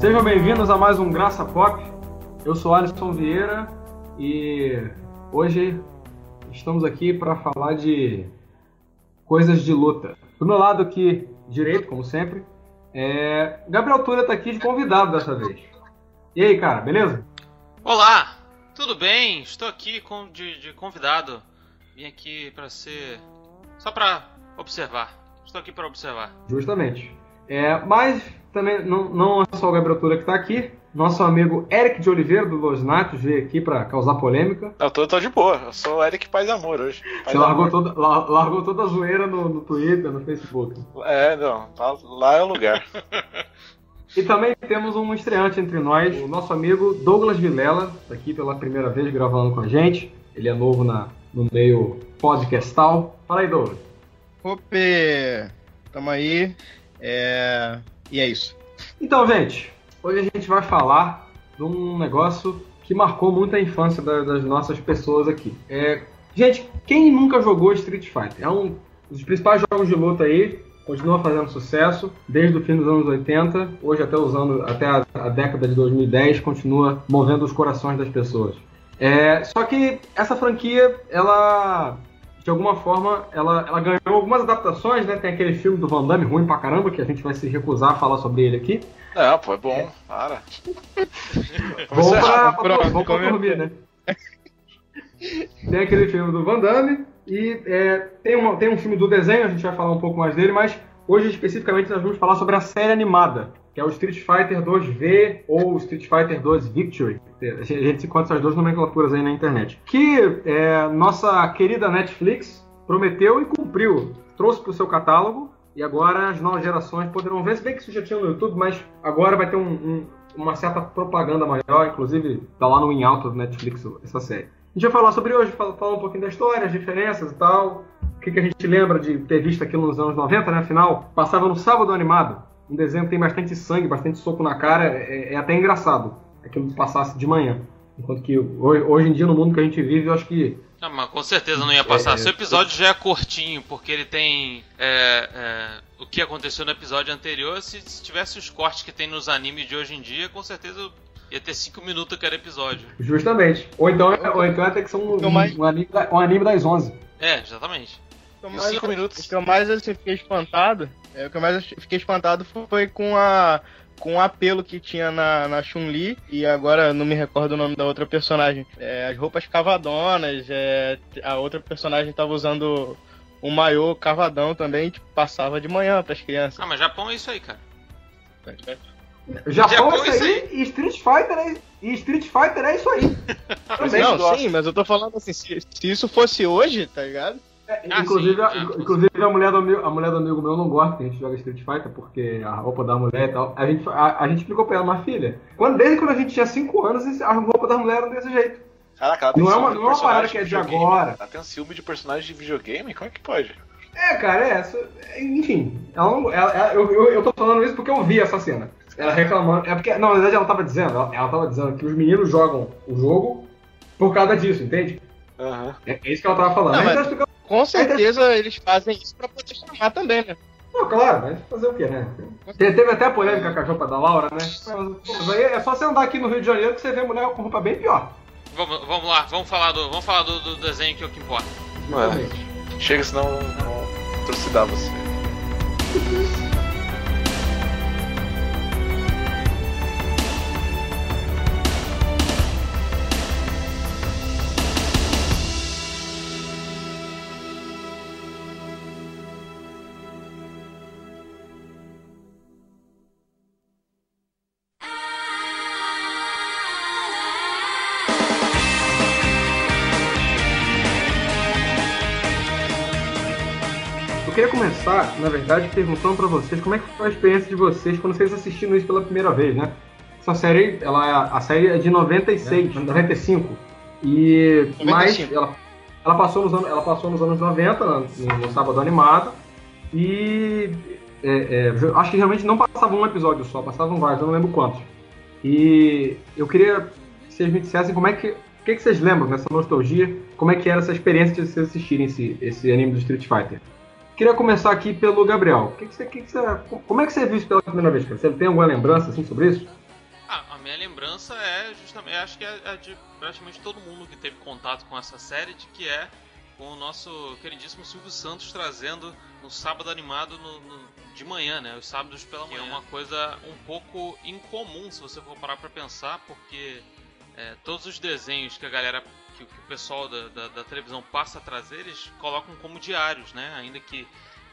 Sejam bem-vindos a mais um Graça Pop. Eu sou Alisson Vieira e hoje estamos aqui para falar de coisas de luta. Do meu lado aqui direito, como sempre, é Gabriel Tura está aqui de convidado dessa vez. E aí, cara, beleza? Olá, tudo bem? Estou aqui com, de, de convidado. Vim aqui para ser só para observar. Estou aqui para observar. Justamente. É, mas também não, não é só o Gabriel Tura que está aqui. Nosso amigo Eric de Oliveira, do Los Natos, veio aqui para causar polêmica. Eu tô, tô de boa, eu sou o Eric Paz Amor hoje. Paz Você largou toda, largou toda a zoeira no, no Twitter, no Facebook. É, não, tá, lá é o lugar. e também temos um estreante entre nós, o nosso amigo Douglas Vilela, tá aqui pela primeira vez gravando com a gente. Ele é novo na, no meio podcastal. Fala aí, Douglas. Ope! Tamo aí. É... E é isso. Então, gente, hoje a gente vai falar de um negócio que marcou muito a infância das nossas pessoas aqui. É... Gente, quem nunca jogou Street Fighter? É um dos principais jogos de luta aí, continua fazendo sucesso desde o fim dos anos 80, hoje até os anos, até a, a década de 2010, continua movendo os corações das pessoas. É, só que essa franquia, ela de alguma forma, ela, ela ganhou algumas adaptações, né? Tem aquele filme do Van Damme ruim pra caramba, que a gente vai se recusar a falar sobre ele aqui. Não, pô, é bom, para. Vamos pra, pra, pra, pra dormir, né? Tem aquele filme do Van Damme e é, tem, uma, tem um filme do desenho, a gente vai falar um pouco mais dele, mas hoje especificamente nós vamos falar sobre a série animada, que é o Street Fighter 2V ou Street Fighter 2 Victory. A gente se encontra essas duas nomenclaturas aí na internet. Que é, nossa querida Netflix prometeu e cumpriu. Trouxe para o seu catálogo e agora as novas gerações poderão ver. Se bem que isso já tinha no YouTube, mas agora vai ter um, um, uma certa propaganda maior. Inclusive, tá lá no In Alto do Netflix essa série. A gente vai falar sobre hoje, falar um pouquinho da história, as diferenças e tal. O que, que a gente lembra de ter visto aquilo nos anos 90, né? Afinal, passava no sábado animado um desenho que tem bastante sangue, bastante soco na cara, é, é até engraçado. Aquilo passasse de manhã. Enquanto que hoje, hoje, em dia, no mundo que a gente vive, eu acho que. Não, mas com certeza não ia passar. É, Seu episódio já é curtinho, porque ele tem é, é, o que aconteceu no episódio anterior. Se, se, tivesse os cortes que tem nos animes de hoje em dia, com certeza ia ter 5 minutos cada episódio. Justamente. Ou então, ou então ia ter que ser um, um, um, anime, um anime das 11. É, exatamente. Mais, cinco minutos. O que eu mais assim, fiquei espantado, é, o que eu mais fiquei espantado foi com a com o apelo que tinha na, na Chun-Li, e agora não me recordo o nome da outra personagem. É, as roupas cavadonas, é, a outra personagem tava usando um maiô cavadão também, tipo, passava de manhã pras crianças. Ah, mas Japão é isso aí, cara. Japão, Japão é isso aí, e Street Fighter é, e Street Fighter é isso aí. não, sim, mas eu tô falando assim, se, se isso fosse hoje, tá ligado? É, ah, inclusive, a, inclusive a, mulher do amigo, a mulher do amigo meu não gosta que a gente joga Street Fighter, porque a roupa da mulher e tal. A gente, a, a gente explicou pra ela, mas filha, quando, desde quando a gente tinha 5 anos, a roupa da mulher era desse jeito. Caraca, ela tem não é uma, não é uma parada que é de agora. Ela tem um ciúme de personagem de videogame? Como é que pode? É, cara, é. Essa, enfim, ela não, ela, ela, eu, eu, eu tô falando isso porque eu vi essa cena. Ela reclamando. É porque, não, na verdade, ela tava dizendo, ela, ela tava dizendo que os meninos jogam o jogo por causa disso, entende? Uhum. É, é, isso que ela tava falando. Não, mas... Com certeza eles fazem isso pra poder chamar também, né? Não, claro, mas fazer o quê, né? Teve até a polêmica com a roupa da Laura, né? Mas aí é só você andar aqui no Rio de Janeiro que você vê mulher com roupa bem pior. Vamos, vamos lá, vamos falar do, vamos falar do, do desenho que é o que importa. É. Chega senão vão trucidar você. na verdade, perguntando para vocês como é que foi a experiência de vocês quando vocês assistiram isso pela primeira vez, né? Essa série, ela, a série é de 96, é, 95. E 95. mais ela, ela passou nos anos, ela passou nos anos 90 no, no sábado animado e é, é, acho que realmente não passava um episódio só, passavam vários, eu não lembro quantos. E eu queria que vocês me dissessem como é que o que, que vocês lembram nessa nostalgia? Como é que era essa experiência de vocês assistirem esse, esse anime do Street Fighter? Queria começar aqui pelo Gabriel. Que que você, que você, como é que você viu isso pela primeira vez? Você tem alguma lembrança assim, sobre isso? minha lembrança é justamente, acho que é, é de praticamente todo mundo que teve contato com essa série, de que é com o nosso queridíssimo Silvio Santos trazendo no sábado animado no, no, de manhã, né? Os sábados pela manhã. Que é uma coisa um pouco incomum se você for parar pra pensar, porque é, todos os desenhos que a galera, que, que o pessoal da, da, da, televisão passa a trazer, eles colocam como diários, né? Ainda que,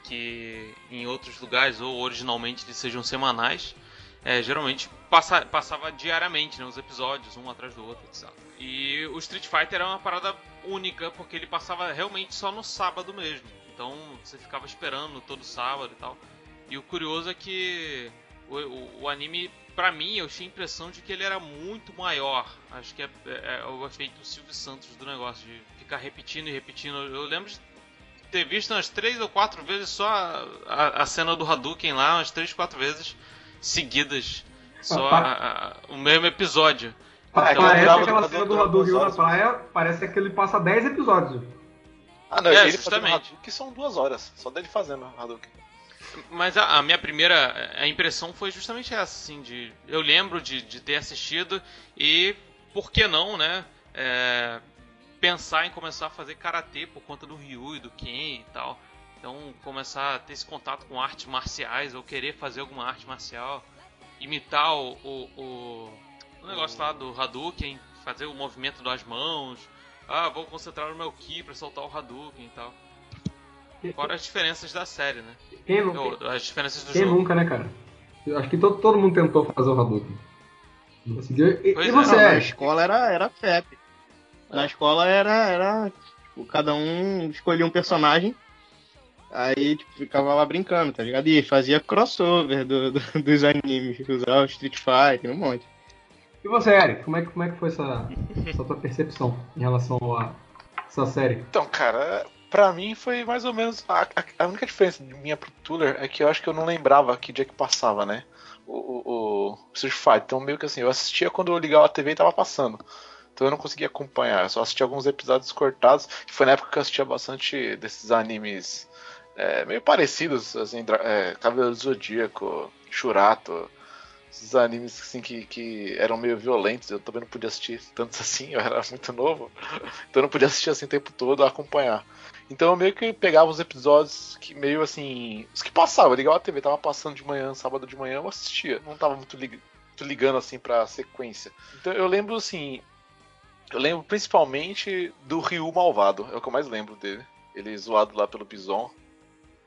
que em outros lugares ou originalmente eles sejam semanais. É, geralmente passa, passava diariamente né, os episódios, um atrás do outro, etc. E o Street Fighter era uma parada única, porque ele passava realmente só no sábado mesmo. Então você ficava esperando todo sábado e tal. E o curioso é que o, o, o anime, pra mim, eu tinha a impressão de que ele era muito maior. Acho que é, é, é o efeito Silvio Santos do negócio, de ficar repetindo e repetindo. Eu lembro de ter visto umas três ou quatro vezes só a, a, a cena do Hadouken lá, umas três, quatro vezes seguidas. Só a, a, o mesmo episódio. Então, parece aquela cena do, do Rio na praia, parece que ele passa 10 episódios. Ah, não, é, ele justamente. que são duas horas, só dele fazendo Hadouken. Mas a, a, minha primeira a impressão foi justamente essa, assim, de eu lembro de, de ter assistido e por que não, né? É, pensar em começar a fazer karatê por conta do Ryu e do Ken e tal. Então, começar a ter esse contato com artes marciais ou querer fazer alguma arte marcial, imitar o, o, o, o negócio lá do Hadouken, fazer o movimento das mãos. Ah, vou concentrar no meu Ki para soltar o Hadouken e tal. Fora as diferenças da série, né? Quem nunca? As diferenças do Quem jogo. nunca, né, cara? Eu acho que todo, todo mundo tentou fazer o Hadouken. Não conseguiu. E, e é. você? Não, na escola era, era FEP. Na escola era, era tipo, cada um escolhia um personagem Aí, tipo, ficava lá brincando, tá ligado? E fazia crossover do, do, dos animes, usava o Street Fighter, um monte. E você, Eric, como é que, como é que foi essa, essa tua percepção em relação a essa série? Então, cara, pra mim foi mais ou menos. A, a, única diferença de minha pro Tuller é que eu acho que eu não lembrava que dia que passava, né? O, o, o Street Fighter. Então, meio que assim, eu assistia quando eu ligava a TV e tava passando. Então eu não conseguia acompanhar, eu só assistia alguns episódios cortados. Foi na época que eu assistia bastante desses animes é, meio parecidos, assim, é, Cavaleiro do Zodíaco, Shurato, esses animes assim que, que eram meio violentos, eu também não podia assistir tantos assim, eu era muito novo, então eu não podia assistir assim o tempo todo acompanhar. Então eu meio que pegava os episódios que meio assim. Os que passavam, ligava a TV, tava passando de manhã, sábado de manhã, eu assistia. Não tava muito, lig muito ligando assim pra sequência. Então eu lembro assim. Eu lembro principalmente do Ryu Malvado, é o que eu mais lembro dele. Ele zoado lá pelo Bison.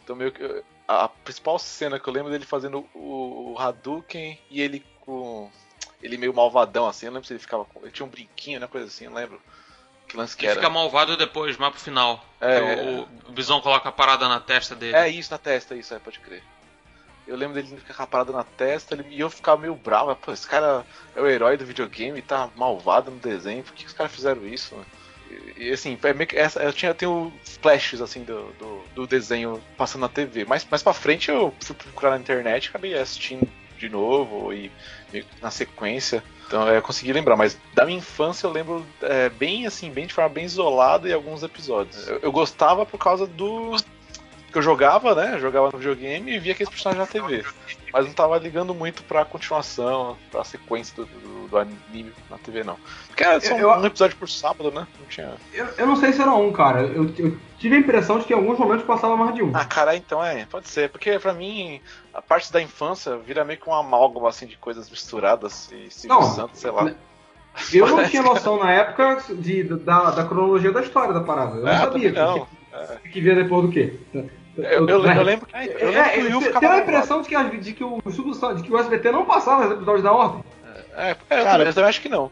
Então meio que. A principal cena que eu lembro dele fazendo o, o Hadouken e ele com. Ele meio malvadão assim, eu lembro se ele ficava com. Ele tinha um brinquinho, né? Coisa assim, eu lembro. Que lance que ele era. fica malvado depois, mais pro final. É, o, o Bison coloca a parada na testa dele. É isso, na testa, isso, é, pode crer. Eu lembro dele ficar com a parada na testa ele, e eu ficava meio bravo. Pô, esse cara é o herói do videogame, tá malvado no desenho, por que os caras fizeram isso? Mano? E, assim, é meio que essa, eu tinha tenho flashes assim do, do, do, desenho passando na TV. Mas mais pra frente eu fui procurar na internet e acabei assistindo de novo e na sequência. Então é, eu consegui lembrar, mas da minha infância eu lembro é, bem assim, bem de forma bem isolada em alguns episódios. Eu, eu gostava por causa do que eu jogava, né? Eu jogava no videogame e via aqueles personagens na TV. Mas não tava ligando muito pra continuação, pra sequência do, do, do anime na TV, não. Porque era só eu, um episódio por sábado, né? Não tinha. Eu, eu não sei se era um, cara. Eu, eu, tive a impressão de que em alguns momentos passava mais de um. Ah, cara, então é, pode ser. Porque pra mim, a parte da infância vira meio que um amálgama assim de coisas misturadas e se Santos, sei lá. Né, eu não tinha noção na época de, da, da cronologia da história da parada. Eu não é, sabia. Não. Que, é. que via depois do quê? Eu, eu, eu, lembro que. Eu lembro que o ficava. Tem a impressão de que, de, que o, de que o SBT não passava os episódios da ordem. É, é Cara, eu também acho que não.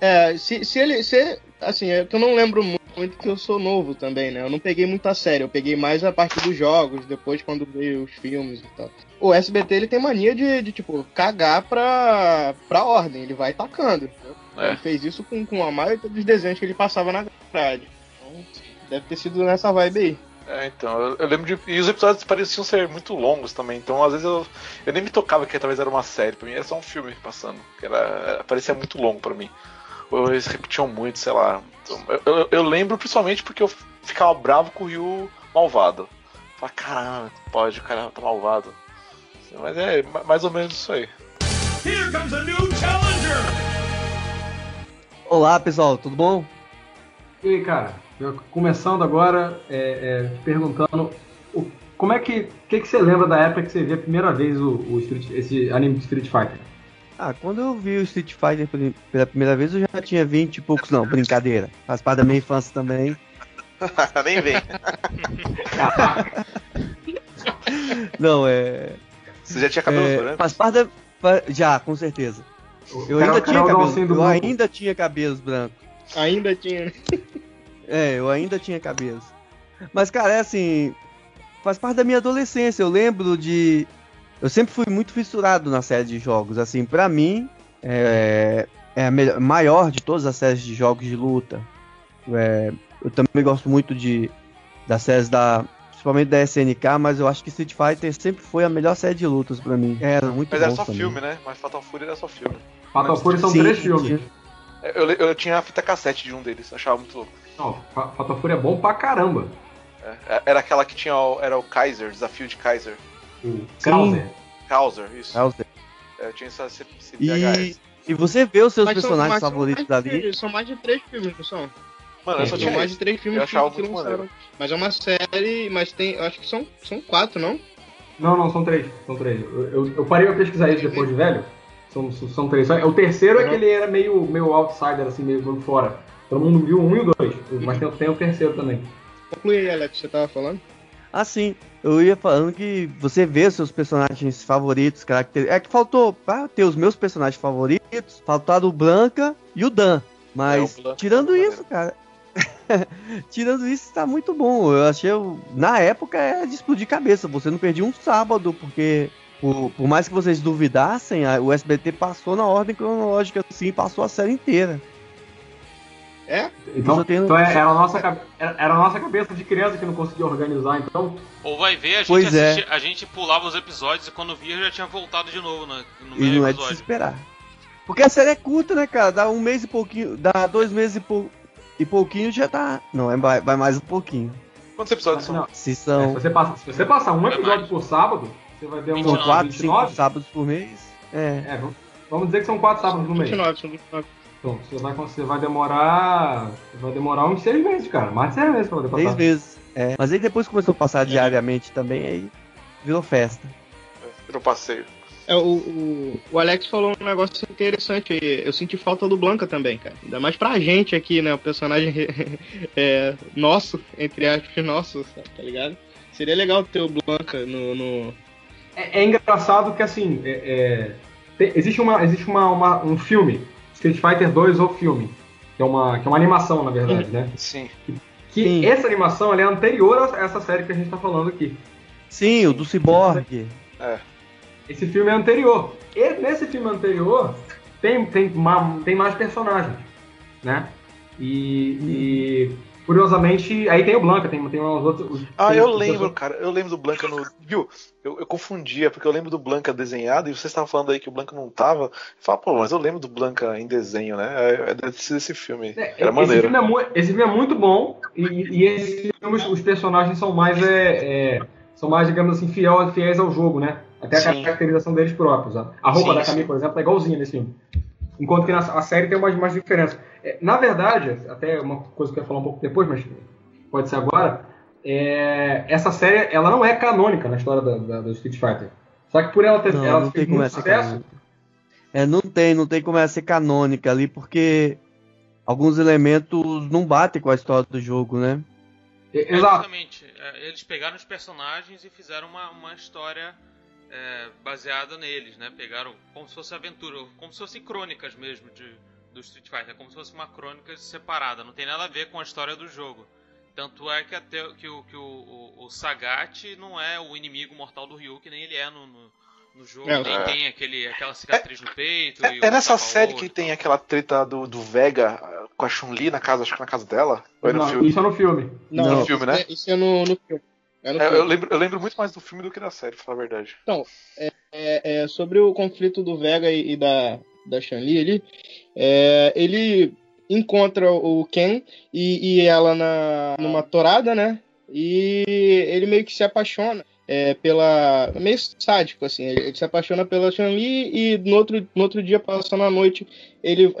É, se, se ele. Se, assim, é que eu não lembro muito, muito que eu sou novo também, né? Eu não peguei muito a sério, eu peguei mais a parte dos jogos, depois quando veio os filmes e tal. O SBT ele tem mania de, de tipo, cagar pra, pra ordem, ele vai tacando. É. Ele fez isso com, com a maioria dos desenhos que ele passava na grade. Então, deve ter sido nessa vibe aí. É, então, eu, eu, lembro de. E os episódios pareciam ser muito longos também, então às vezes eu, eu nem me tocava que talvez era uma série, pra mim era só um filme passando, que era, parecia muito longo pra mim. Ou eles repetiam muito, sei lá. Então, eu, eu, eu, lembro principalmente porque eu ficava bravo com o Ryu malvado. Falei, caramba, pode, o cara tá malvado. Mas é mais ou menos isso aí. Here comes a new challenge! Olá pessoal, tudo bom? E aí, cara, começando agora, é, é, perguntando o, como é que, que, que você lembra da época que você viu a primeira vez o, o Street, esse anime de Street Fighter? Ah, quando eu vi o Street Fighter pela primeira vez, eu já tinha 20 e poucos, não, brincadeira. Faz parte da minha infância também. Nem vem. não, é. Você já tinha cabelo é, branco? Faz parte da. Já, com certeza. Eu ainda tinha cabelo. Eu ainda tinha cabelos brancos. Ainda tinha. É, eu ainda tinha cabelos. Mas, cara, é assim. Faz parte da minha adolescência. Eu lembro de eu sempre fui muito fissurado na série de jogos. Assim, para mim, é, é a melhor, maior de todas as séries de jogos de luta. É, eu também gosto muito de das séries da. Principalmente da SNK, mas eu acho que Street Fighter sempre foi a melhor série de lutas para mim. Era muito Mas era só também. filme, né? Mas Fatal Fury era só filme. Fatal Fury são Sim, três filmes. Eu, eu, tinha a fita cassete de um deles, achava muito louco. Não, Fatal Fury é bom pra caramba. É, era aquela que tinha o, era o Kaiser, desafio de Kaiser. O Krauser. Krauser, isso. Krauser. É, tinha essa CPHS. E, e você vê os seus mas personagens são, favoritos ali? São mais de três filmes, não são? Mano, eu só tinha mais de três filmes eu achava que, muito lançaram. Mas é uma série, mas tem. Eu acho que são, são quatro, não? Não, não, são três. São três. Eu, eu, eu parei pra pesquisar isso depois de velho. São, são três. O terceiro uhum. é que ele era meio, meio outsider, assim, meio fora. Todo mundo viu um e o dois. Mas tem, tem o terceiro também. Conclui aí, Alex, você tava falando? Ah, sim. Eu ia falando que você vê os seus personagens favoritos, característicos. É que faltou, pra ter os meus personagens favoritos, faltaram o Blanca e o Dan. Mas, é, o tirando é isso, cara. tirando isso, tá muito bom. Eu achei, na época, é de explodir cabeça. Você não perdia um sábado, porque por, por, mais que vocês duvidassem, a, o SBT passou na ordem cronológica, assim, passou a série inteira. É? Então, tenho... então é, era, a nossa, era, a nossa cabeça de criança que não conseguia organizar, então. Ou vai ver, a gente, pois é. a gente pulava os episódios e quando via já tinha voltado de novo no, no E não é de se esperar. Porque a série é curta, né, cara? Dá um mês e pouquinho. Dá dois meses e, pou, e pouquinho já tá. Não, é, vai, vai mais um pouquinho. Quantos episódios são? Não. Se são. É, se, você passa, se você passar um episódio por sábado, você vai demorar. São 4, 5 sábados por mês. É. é. vamos dizer que são 4 sábados no mês. 29, são 29. Então, você vai, você vai demorar. Vai demorar uns seis meses, cara. Mais de seis meses pra poder passar. Seis meses. É. Mas aí depois começou a passar diariamente também, aí virou festa. Virou passeio. É, o, o, o, Alex falou um negócio interessante aí. Eu senti falta do Blanca também, cara. Ainda mais pra gente aqui, né? O personagem é, nosso, entre aspas, nosso, tá ligado? Seria legal ter o Blanca no. no... É, é, engraçado que assim. É, é existe uma, existe uma, uma, um filme Street Fighter 2 o filme, que é uma, que é uma animação, na verdade, né? Sim. Que, que Sim. essa animação é anterior a essa série que a gente tá falando aqui. Sim, o do Cyborg. É. Esse filme é anterior. E nesse filme anterior tem, tem, tem mais personagens, né? E, e Curiosamente, aí tem o Blanca, tem, tem uns outros. ah, eu lembro, cara. Eu lembro do Blanca no. Viu? Eu, eu confundia, porque eu lembro do Blanca desenhado e você estava falando aí que o Blanca não tava. Fala, pô, mas eu lembro do Blanca em desenho, né? É, é desse filme. É, Era esse maneiro. Filme é, esse filme é muito bom e, e esse filme, os personagens são mais. É, é, são mais, digamos assim, fiel, fiéis ao jogo, né? Até a sim. caracterização deles próprios. A roupa sim, da Camille, por exemplo, é igualzinha nesse filme. Enquanto que na a série tem umas, umas diferenças. É, na verdade, até uma coisa que eu ia falar um pouco depois, mas pode ser agora, é, essa série ela não é canônica na história da, da, do Street Fighter. Só que por ela ter não, ela não tem como muito sucesso. É, não tem, não tem como ela ser canônica ali, porque alguns elementos não batem com a história do jogo, né? Exatamente. É, eles pegaram os personagens e fizeram uma, uma história é, baseada neles, né? Pegaram como se fosse aventura, como se fossem crônicas mesmo de, do Street Fighter, é como se fosse uma crônica separada, não tem nada a ver com a história do jogo. Tanto é que até que o, que o, o, o Sagat não é o inimigo mortal do Ryu, que nem ele é no, no, no jogo, é, nem é. tem aquele, aquela cicatriz é, no peito. É, é nessa série que tem aquela treta do, do Vega com a Chun-Li na casa, acho que na casa dela? Ou é no não, filme? Isso é no filme. Não, não. no filme, né? Isso é no, no filme. É filme. Eu, lembro, eu lembro muito mais do filme do que da série, pra falar a verdade. Então, é, sobre o conflito do Vega e, e da, da Chun-Li ali, é, ele encontra o Ken e, e ela na, numa torada, né? E ele meio que se apaixona é, pela. meio sádico, assim. Ele se apaixona pela Chun-Li e no outro, no outro dia, passando a noite, ele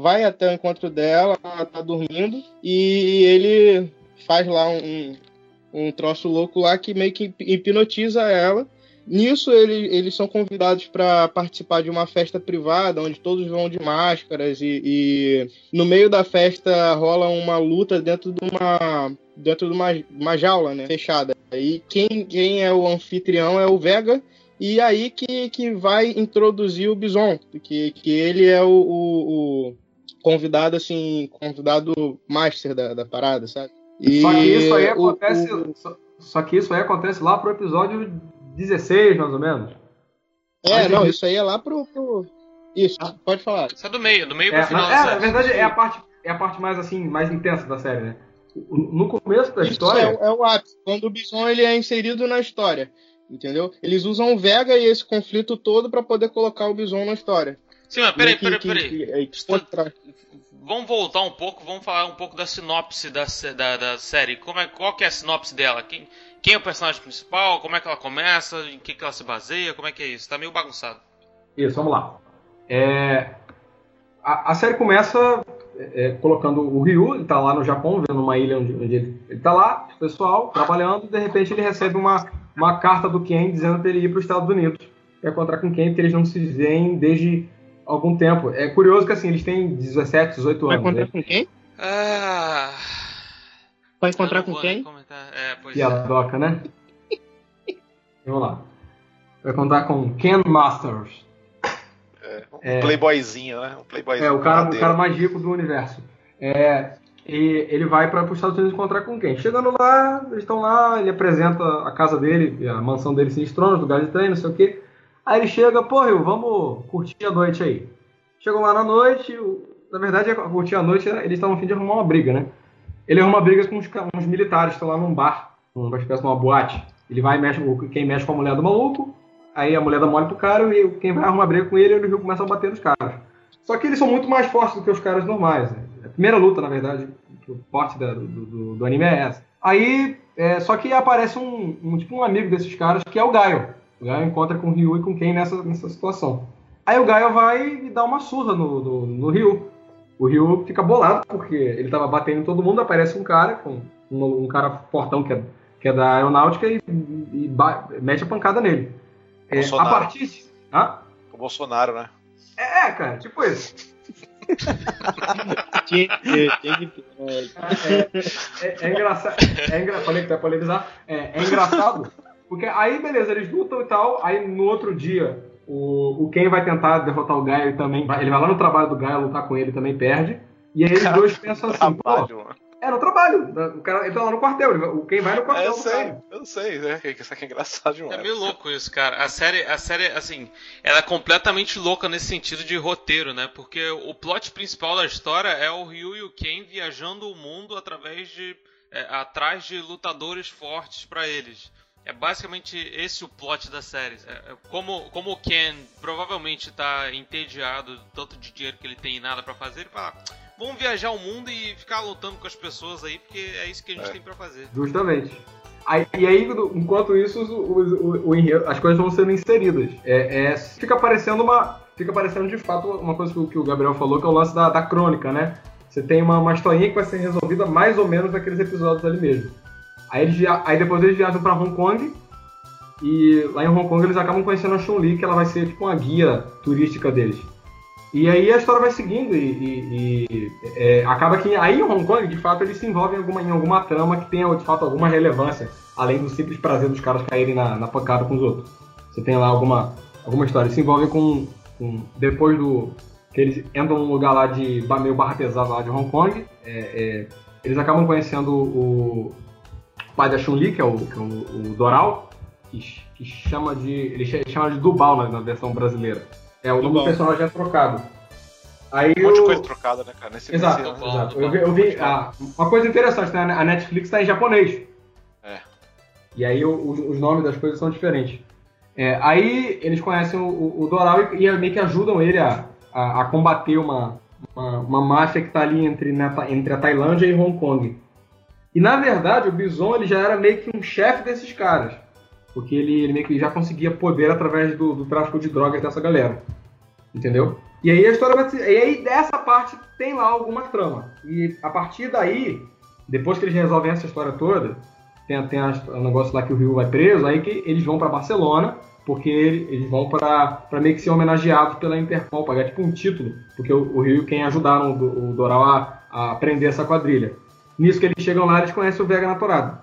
vai até o encontro dela, ela tá dormindo, e ele faz lá um, um troço louco lá que meio que hipnotiza ela. Nisso, ele, eles são convidados para participar de uma festa privada, onde todos vão de máscaras, e, e, no meio da festa rola uma luta dentro de uma, dentro de uma, uma jaula né, fechada. E quem, quem é o anfitrião é o Vega, e aí que, que vai introduzir o Bison, que, que ele é o, o, o convidado, assim, convidado master da, da parada, sabe? E só que isso aí acontece. O, o... Só, só, que isso aí acontece lá pro episódio 16, mais ou menos. É, não, isso aí é lá pro. pro... Isso, ah. pode falar. Isso é do meio, do meio é, pro final na, é, na verdade, é a parte, é a parte mais assim, mais intensa da série, né? No começo da isso história. É, é o ápice, quando o Bison ele é inserido na história. Entendeu? Eles usam o Vega e esse conflito todo para poder colocar o Bison na história. Sim, mas peraí, peraí, peraí. Tá- vamos voltar um pouco, vamos falar um pouco da sinopse da, da, da série. Como é, qual que é a sinopse dela? Quem, quem é o personagem principal? Como é que ela começa? Em que, que ela se baseia? Como é que é isso? Tá meio bagunçado. Isso, vamos lá. É, a, a, série começa é, colocando o Ryu, ele tá lá no Japão, vendo uma ilha onde, onde ele, ele tá lá, pessoal, trabalhando, e de repente ele recebe uma, uma carta do Ken dizendo para ele ir para os Estados Unidos para encontrar com Ken, porque eles não se veem desde algum tempo. É curioso que assim, eles têm 17, 18 anos. Vai encontrar né? com quem? Ah. Vai encontrar com quem? É, pois Piadoca, é. né? Vamos lá. Vai contar com Ken Masters. É, um é, playboyzinho, né? Um playboyzinho. É, o cara, o cara mais rico do universo. É, e ele vai para os Estados Unidos encontrar com quem? Chegando lá, eles estão lá, ele apresenta a casa dele, a mansão dele Sinistrona, lugar de treino, não sei o quê. Aí ele chega, pô, Rio, vamos curtir a noite aí. Chegam lá na noite, na verdade, curtir a noite, eles estavam a fim de arrumar uma briga, né? Ele arruma briga com uns, uns militares, estão lá num bar, uma espécie de uma boate. Ele vai e mexe, quem mexe com a mulher do maluco, aí a mulher dá mole pro cara e quem vai arrumar briga com ele, ele começam a bater nos caras. Só que eles são muito mais fortes do que os caras normais. Né? A primeira luta, na verdade, o forte do, do, do, anime é essa. Aí, é, só que aparece um, um, tipo um amigo desses caras que é o Gaio. O Gaio encontra com o Ryu e com quem nessa, nessa situação. Aí o Gaio vai e dá uma surra no, no, no Ryu. O Ryu fica bolado porque ele tava batendo em todo mundo, aparece um cara, com um, um cara fortão que é, que é da aeronáutica e, e mete a pancada nele. É, a partir. Hã? O Bolsonaro, né? É, é cara, tipo isso. tinha que é, é, é, engraçado. É engra... Falei que vai polemizar. É, é engraçado porque aí, beleza, eles lutam e tal. Aí no outro dia, o, o Ken vai tentar derrotar o Gaio também. Ele vai lá no trabalho do Gaio lutar com ele também perde. E aí eles dois pensam assim, pô. É no trabalho. O cara entra lá no quartel. O Ken vai no quartel. É, eu sei, eu sei, né? Isso aqui é engraçado demais. É meio louco isso, cara. A série, a série, assim, ela é completamente louca nesse sentido de roteiro, né? Porque o plot principal da história é o Ryu e o Ken viajando o mundo através de. É, atrás de lutadores fortes para eles. É basicamente esse o plot da série. É, é, como, como o Ken provavelmente tá entediado tanto de dinheiro que ele tem e nada para fazer, ele fala: ah, vamos viajar o mundo e ficar lutando com as pessoas aí, porque é isso que a gente é. tem para fazer. Justamente. Aí, e aí, enquanto isso, o, o, o, as coisas vão sendo inseridas. É, é, fica parecendo uma. Fica parecendo de fato uma coisa que o, que o Gabriel falou, que é o lance da, da crônica, né? Você tem uma, uma historinha que vai ser resolvida mais ou menos naqueles episódios ali mesmo. Aí, eles, aí depois eles viajam para Hong Kong. E lá em Hong Kong eles acabam conhecendo a Chun-Li, que ela vai ser tipo uma guia turística deles. E aí a história vai seguindo e, e, e é, acaba que aí em Hong Kong, de fato, eles se envolvem em alguma, em alguma trama que tenha, de fato, alguma relevância, além do simples prazer dos caras caírem na, na pancada com os outros. Você tem lá alguma, alguma história. Eles se envolvem com, com Depois do. que eles entram num lugar lá de meio barra pesada lá de Hong Kong, é, é, eles acabam conhecendo o, pai da Chun-Li, que é o, que é o, o Doral, que, que, chama de. Ele chama de Dubal na, na versão brasileira. É, o nome do personagem é trocado. Aí um monte de coisa trocada, né, cara? Nesse exato, exato. Eu vi, eu vi ah, uma coisa interessante, né? A Netflix está em japonês. É. E aí o, os nomes das coisas são diferentes. É, aí eles conhecem o, o Doral e, e, meio que ajudam ele a, a, a combater uma, uma, uma máfia que está ali entre, na, entre a Tailândia e Hong Kong. E na verdade o Bison ele já era meio que um chefe desses caras. Porque ele, ele meio que já conseguia poder através do, do tráfico de drogas dessa galera. Entendeu? E aí a história vai E aí dessa parte tem lá alguma trama. E a partir daí, depois que eles resolvem essa história toda, tem, tem o negócio lá que o Rio vai preso, aí que eles vão para Barcelona, porque eles vão para meio que ser homenageados pela Interpol, pagar tipo um título, porque o, o Rio quem ajudaram o, o Doral a, a prender essa quadrilha. Nisso que eles chegam lá, eles conhecem o Vega Naturado.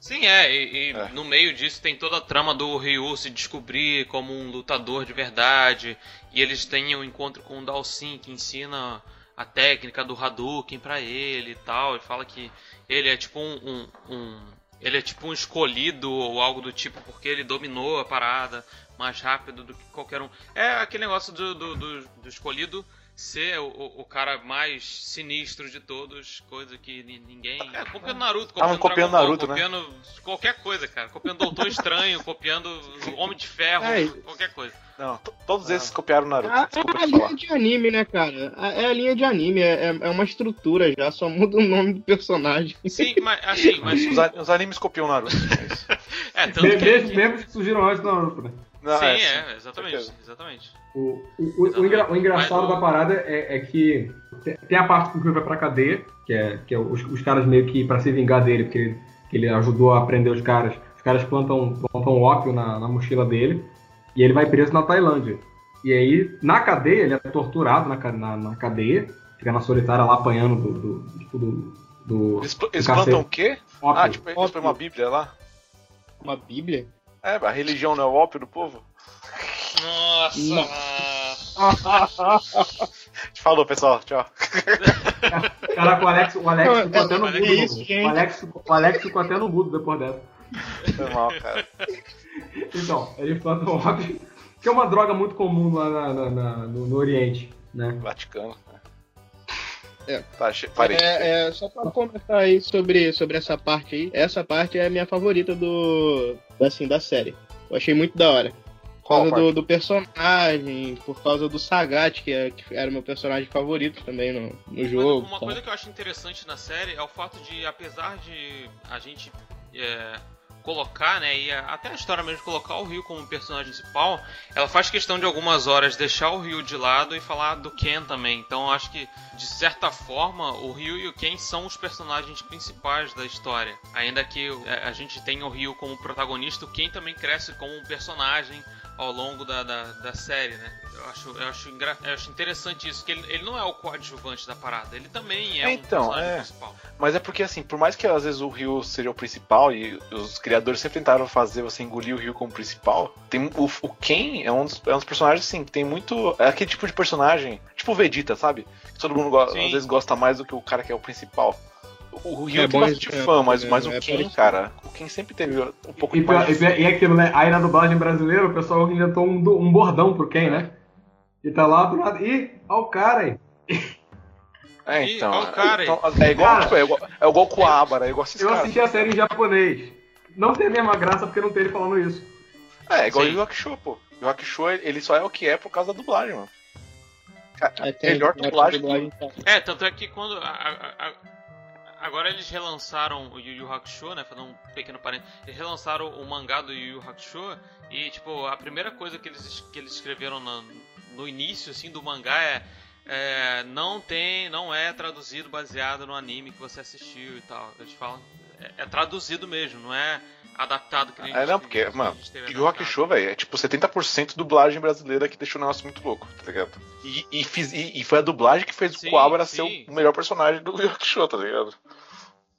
Sim, é, e, e é. no meio disso tem toda a trama do Ryu se descobrir como um lutador de verdade, e eles têm um encontro com o Dalsin que ensina a técnica do Hadouken para ele e tal, e fala que ele é tipo um, um, um, ele é tipo um escolhido ou algo do tipo porque ele dominou a parada mais rápido do que qualquer um. É aquele negócio do, do, do, do escolhido ser o, o, cara mais sinistro de todos, coisa que ninguém. É, copiando Naruto, copiando, ah, copiando Ball, Naruto, né? copiando né? qualquer coisa, cara. Copiando Doutor Estranho, copiando Homem de Ferro, é, qualquer coisa. Não, todos esses ah. copiaram Naruto. Ah, é a linha de anime, né, cara? É a linha de anime, é, é, é uma estrutura já, só muda o nome do personagem. Sim, mas assim, mas. Os, os animes copiam Naruto. é, tanto que... mesmo, mesmo que surgiram antes do Naruto, né? Não, Sim, é, é, exatamente, exatamente. O, o, o, engra, o engraçado da parada é, é, que tem a parte que o Rio vai pra cadeia, que é, que é os, os caras meio que para se vingar dele, porque ele, ele ajudou a prender os caras. Os caras plantam, plantam ópio na, na mochila dele e ele vai preso na Tailândia. E aí, na cadeia, ele é torturado na, na, na cadeia, fica na solitária lá apanhando do. do, tipo, do, do eles, eles plantam o quê? Ópio. Ah, tipo, eles põem uma bíblia lá? Uma bíblia? É, a religião não é o ópio do povo? Nossa! Falou, pessoal. Tchau. Caraca, o Alex, o Alex ficou até no mudo. O Alex, o Alex ficou até no mudo depois dessa. Foi mal, cara. Então, ele planta o ópio, que é uma droga muito comum lá na, na, na, no, no, Oriente, né? Vaticano. É. Tá, parei. É, é, só pra comentar aí sobre, sobre essa parte aí. Essa parte é a minha favorita do. Assim, da série. Eu achei muito da hora. Por causa do, do, personagem, por causa do Sagat, que, é, que era o meu personagem favorito também no, no jogo. Uma, uma coisa que eu acho interessante na série é o fato de, apesar de a gente é, colocar, né, e até a história mesmo colocar o Rio como personagem principal, ela faz questão de algumas horas deixar o Rio de lado e falar do Ken também. Então acho que de certa forma o Rio e o Ken são os personagens principais da história. Ainda que é, a gente tenha o Rio como protagonista, o Ken também cresce como um personagem ao longo da, da, da série, né? Eu acho, eu acho, engra... eu acho interessante isso, que ele, ele não é o coadjuvante da parada, ele também é então, um é. principal. Mas é porque, assim, por mais que às vezes o Ryu seja o principal e os criadores sempre tentaram fazer você engolir o Ryu como principal, tem o, o Ken é um, dos, é um dos personagens, assim, que tem muito. É aquele tipo de personagem, tipo o Vegeta, sabe? Que todo mundo às vezes gosta mais do que o cara que é o principal. O Ryu é tem bastante é, fã, mas, é, mas o é Ken, cara, o Ken sempre teve um pouco e, mais. E, e, aquilo, né? Aí na dublagem brasileira o pessoal inventou um, um bordão pro Ken, né? E tá lá do lado. Ih, olha o cara aí. É, então. Ih, cara então é, igual, cara, tipo, é igual, é igual com a Abara, é igual esses Eu cara. assisti a série em japonês. Não tem a mesma graça porque não tem ele falando isso. É, é igual o Yu pô. O Yu ele só é o que é por causa da dublagem, mano. É, melhor dublagem. É, tanto é que quando. A, a, a, agora eles relançaram o Yu Yu Hakusho, né? Fazendo um pequeno parênteses. Eles relançaram o mangá do Yu Yu Hakusho e, tipo, a primeira coisa que eles, que eles escreveram na, no início assim do mangá é, é, não tem, não é traduzido baseado no anime que você assistiu e tal. Eles falam é, é traduzido mesmo, não é adaptado que a gente, É, não, porque, mano, Yu Hakusho, velho, é tipo 70% dublagem brasileira que deixou o negócio muito louco, tá ligado? E, e, fiz, e, e foi a dublagem que fez sim, o Coabra ser o melhor personagem do Yu Hakusho, tá ligado?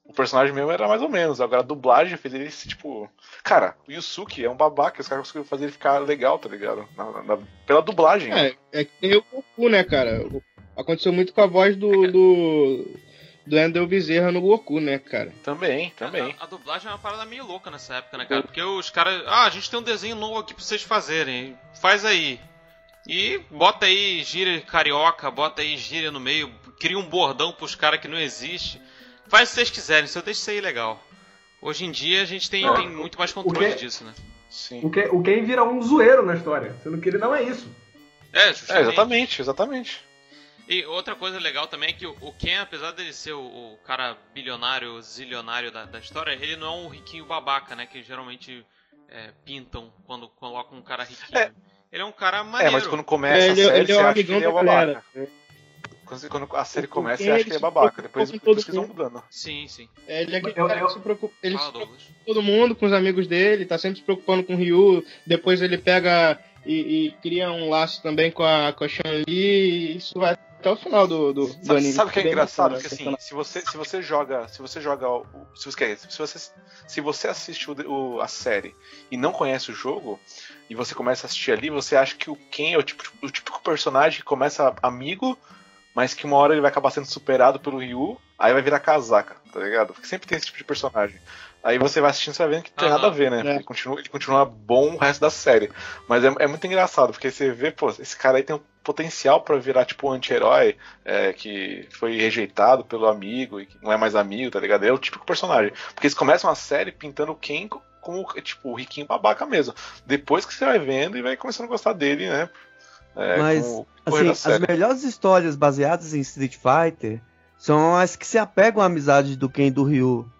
O personagem mesmo era mais ou menos. Agora a dublagem fez ele tipo. Cara, o Yusuke é um babaca, os caras conseguiram fazer ele ficar legal, tá ligado? Na, na, pela dublagem. É, né? é que tem o Goku, né, cara? Aconteceu muito com a voz do. do... Do Endel Bezerra no Goku, né, cara? Também, também. A, a, dublagem é uma parada meio louca nessa época, né, cara? Porque os caras. Ah, a gente tem um desenho novo aqui pra vocês fazerem. Faz aí. E bota aí gíria carioca, bota aí gíria no meio, cria um bordão pros caras que não existe. Faz o que vocês quiserem, só deixa isso aí legal. Hoje em dia a gente tem, não, tem muito mais controle que, disso, né? Sim. O, que, o Ken vira um zoeiro na história, sendo que ele não é isso. É, é exatamente, exatamente. E outra coisa legal também é que o Ken, apesar dele ser o, o cara bilionário, zilionário da, da, história, ele não é um riquinho babaca, né? Que geralmente é, pintam quando colocam um cara riquinho. É. Ele é um cara maneiro. É, mas quando começa ele, a série, ele é um amigão da galera. Quando, quando, a série começa, você acha que ele é babaca. Depois, depois eles vão mudando. Sim, sim. É, ele é que eu, eu, se preocupa, ele Fala, se preocupa com todo mundo, com os amigos dele, tá sempre se preocupando com o Ryu. Depois ele pega e, e cria um laço também com a, com a Chun-Li. Isso vai até o final do, do, sabe, do anime. Sabe o que é engraçado? Porque assim, se você, se você joga. Se você joga. Se, você, se, você, se você assiste o, o, a série e não conhece o jogo, e você começa a assistir ali, você acha que o Ken é o, tipo, o típico personagem que começa amigo, mas que uma hora ele vai acabar sendo superado pelo Ryu, aí vai virar casaca, tá ligado? Porque sempre tem esse tipo de personagem. Aí você vai assistindo e vai vendo que tem uhum. nada a ver, né? É. Ele, continua, ele continua bom o resto da série. Mas é, é, muito engraçado, porque você vê, pô, esse cara aí tem um potencial para virar, tipo, um anti-herói é, que foi rejeitado pelo amigo e que não é mais amigo, tá ligado? É o típico personagem. Porque eles começam a série pintando o Ken como, tipo, o riquinho babaca mesmo. Depois que você vai vendo e vai começando a gostar dele, né? É, Mas, assim, as melhores histórias baseadas em Street Fighter são as que se apegam à amizade do Ken e do Ryu.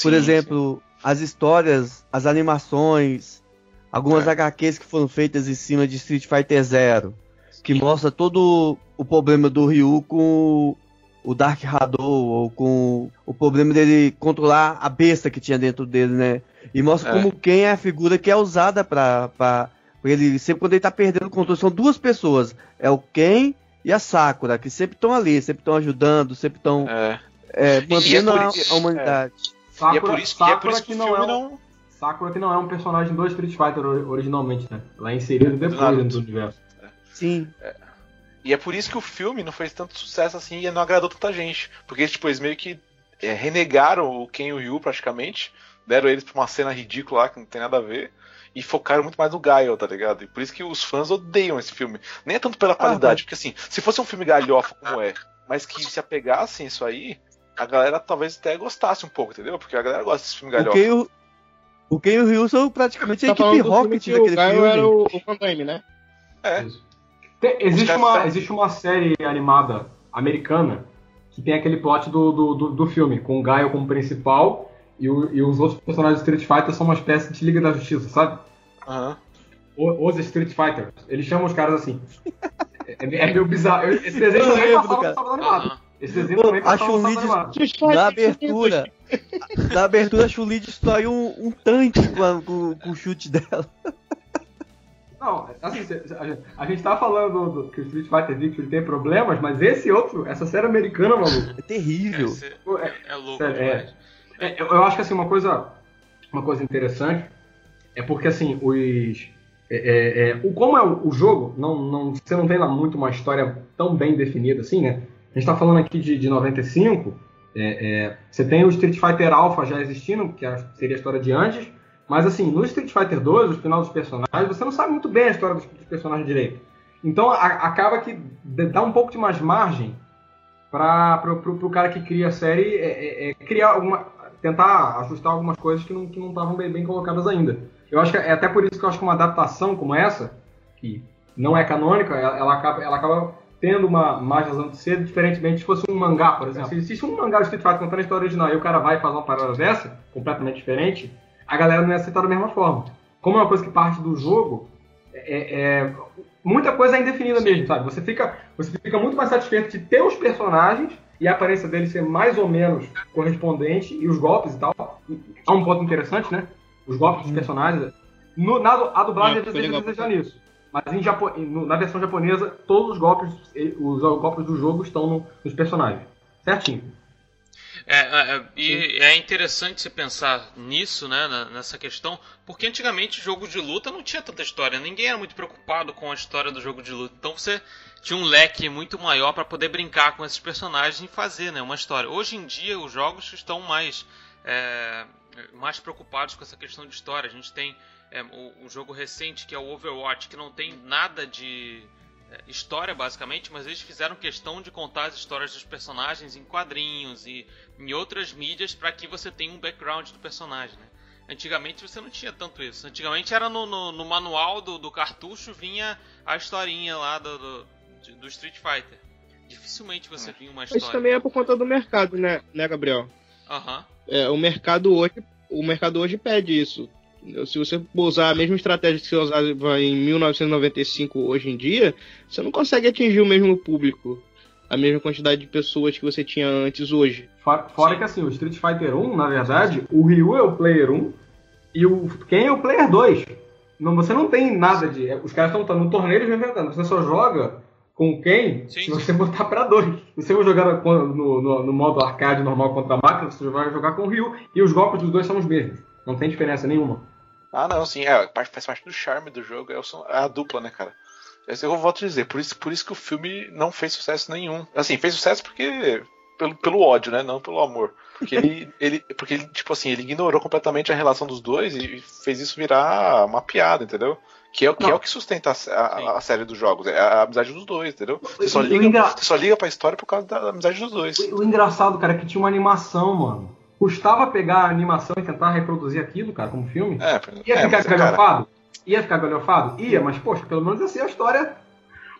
Por sim, exemplo, sim. as histórias, as animações, algumas é. HQs que foram feitas em cima de Street Fighter Zero, que mostra todo o problema do Ryu com o Dark Hadou, ou com o problema dele controlar a besta que tinha dentro dele, né? E mostra é. como quem é a figura que é usada pra, pra, pra, ele. Sempre quando ele tá perdendo o controle, são duas pessoas. É o Ken e a Sakura, que sempre estão ali, sempre estão ajudando, sempre estão é. é, mantendo é a, a, humanidade. Sakura, e é por isso, Sakura, é por isso que, que não é um, não... Sakura que não é um personagem do Street Fighter originalmente, né? Ela é inserida depois dentro do universo. Sim. É. E é por isso que o filme não fez tanto sucesso assim e não agradou tanta gente. Porque tipo, eles meio que é, renegaram o Ken e o Ryu praticamente. Deram eles pra uma cena ridícula lá que não tem nada a ver. E focaram muito mais no Gaio, tá ligado? E por isso que os fãs odeiam esse filme. Nem é tanto pela qualidade, ah, porque assim, se fosse um filme galhofa como é, mas que se apegassem isso aí, a galera talvez até gostasse um pouco, entendeu? Porque a galera gosta desse filme galhofa. O o, o Ken e o Ryu são praticamente tá a equipe Rocket daquele filme. O Gaio era o, o Van Damme, né? É. Tem, existe, uma, existe uma série animada americana que tem aquele plot do, do, do, do filme, com o Gaio como principal e, o, e, os outros personagens de Street Fighter são uma espécie de Liga da Justiça, sabe? Uhum. Os Street Fighters. Eles chamam os caras assim. É, é meio bizarro. Esse desenho também passava no sábado animado. Esse desenho também sábado animado. Na abertura, na abertura a Chun-Li destrói um, um tanque com, com, com o chute dela. Não, assim, a gente tá falando do, que o Street Fighter Victory tem problemas, mas esse outro, essa série americana, maluco. É terrível. É, é louco sério, é, é, eu acho que assim, uma coisa, uma coisa interessante é porque assim, os. É, é, é, o, como é o, o, jogo, não, não, você não tem lá muito uma história tão bem definida assim, né? A gente tá falando aqui de, de 95. você tem o Street Fighter Alpha já existindo, que seria a história de antes. Mas assim, no Street Fighter 2, o final dos personagens, você não sabe muito bem a história dos, dos personagens direito. Então a, acaba que dá um pouco de mais margem para o cara que cria a série é, é, é, criar alguma, tentar ajustar algumas coisas que não que não estavam bem, bem, colocadas ainda. Eu acho que é até por isso que eu acho que uma adaptação como essa, que não é canônica, ela, ela acaba, ela acaba tendo uma mais razão de ser, diferentemente se fosse um mangá, por exemplo. Se existe um mangá do Street Fighter contando a história original e o cara vai fazer uma parada dessa, completamente diferente, a galera não ia aceitar da mesma forma. Como é uma coisa que parte do jogo, é, é, muita coisa é indefinida mesmo, sabe? Você fica, você fica muito mais satisfeito de ter os personagens e a aparência deles ser mais ou menos correspondente e os golpes e tal. Há um ponto interessante, né? Os golpes dos uhum. personagens. No, na a dublagem é, deseja, deseja nisso. Mas em Japo, na versão japonesa, todos os golpes, os golpes do jogo estão no, nos personagens. Certinho. É, é, é e é interessante você pensar nisso, né, nessa questão, porque antigamente jogo de luta não tinha tanta história, ninguém era muito preocupado com a história do jogo de luta, então você tinha um leque muito maior para poder brincar com esses personagens e fazer né, uma história. Hoje em dia os jogos estão mais, é, mais preocupados com essa questão de história. A gente tem é, o, o jogo recente que é o Overwatch, que não tem nada de é, história basicamente, mas eles fizeram questão de contar as histórias dos personagens em quadrinhos e em outras mídias para que você tenha um background do personagem. Né? Antigamente você não tinha tanto isso. Antigamente era no, no, no manual do, do, cartucho vinha a historinha lá do, do, do, Street Fighter. dificilmente você vinha uma história. Isso também é por conta do mercado, né, né Gabriel? Aham. Uhum. É, o mercado hoje, o mercado hoje pede isso. Se você usar a mesma estratégia que você usava em 1995 hoje em dia, você não consegue atingir o mesmo público, a mesma quantidade de pessoas que você tinha antes hoje. Fora, que assim, o Street Fighter 1, na verdade, o Ryu é o player 1 e o Ken é o player 2. Não, você não tem nada de. Os caras estão no torneio e inventando. Você só joga com quem sim, se você botar para dois. Se você for jogar no, no, no, modo arcade normal contra a máquina, você vai jogar com o Ryu e os golpes dos dois são os mesmos. Não tem diferença nenhuma. Ah, não, sim, é, faz parte do charme do jogo, é, é a dupla, né, cara? Esse eu volto a dizer, por isso, por isso que o filme não fez sucesso nenhum. Assim, fez sucesso porque. Pelo, pelo ódio, né? Não pelo amor. Porque ele, ele, porque ele, tipo assim, ele ignorou completamente a relação dos dois e fez isso virar uma piada, entendeu? Que é, o que é o que sustenta a, a, a, série dos jogos, é a amizade dos dois, entendeu? Você só, liga, engra... você só liga pra história por causa da amizade dos dois. O, o engraçado, cara, é que tinha uma animação, mano. Custava pegar a animação e tentar reproduzir aquilo, cara, como filme? É, Ia é, ficar galhofado? Cara... Ia ficar galhofado? Ia, mas, poxa, pelo menos assim a história.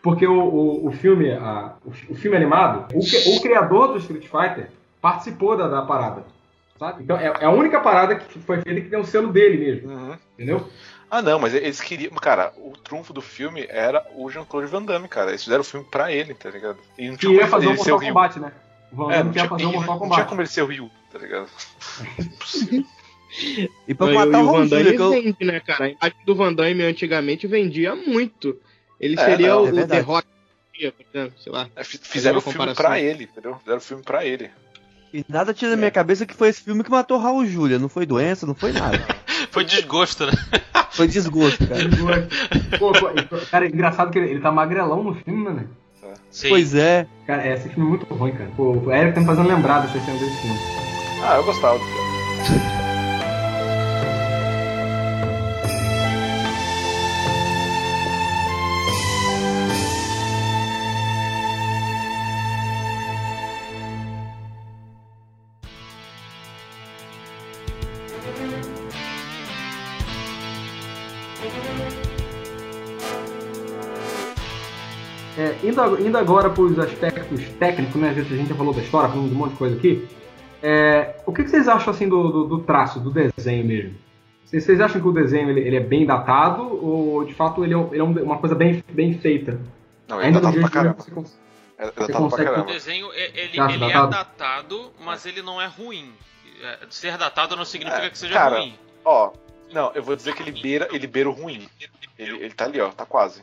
Porque o, o, o filme, a, o, filme animado, o, o, criador do Street Fighter participou da, da parada. Sabe? Então é, é, a única parada que foi feita que tem o selo dele mesmo. Uhum. Entendeu? Ah, não, mas eles queriam. Cara, o trunfo do filme era o Jean-Claude Van Damme, cara. Eles fizeram o filme pra ele, tá ligado? E não tinha como fazer um Mortal Kombat, né? O Van Damme é, tinha, fazer um Mortal Kombat. Não tinha como ele ser o Ryu tá ligado? e pra matar o, o Van Damme eu... vende, né, cara? A imagem do Van Damme antigamente vendia muito. Ele é, seria não, o, é The Rock, sei lá. É, fizeram o filme pra ele, entendeu? Fizeram o filme pra ele. E nada tira da minha é. cabeça que foi esse filme que matou Raul Júlia. Não foi doença, não foi nada. foi desgosto, né? Foi desgosto, cara. Pô, pô, cara, é engraçado que ele, ele tá magrelão no filme, né? Sim. Pois é. Cara, esse filme é muito ruim, cara. Pô, o Eric tá me fazendo lembrar dessa cena desse filme. Ah, eu gostava do filme. É, indo, agora para os aspectos técnicos, né? A gente já falou da história, falamos de um monte de coisa aqui. É, o que, que, vocês acham assim do, do, do, traço, do desenho mesmo? Vocês acham que o desenho ele, ele é bem datado ou de fato ele é, ele é uma coisa bem, bem feita? Não, ele é datado pra caramba. Você, cons é datado caramba. O desenho ele, ele é datado, mas ele não é ruim. É, ser datado não significa é, que seja cara, ruim. Ó, não, eu vou dizer que ele beira, ele beira o ruim. Ele, ele tá ali, ó, tá quase.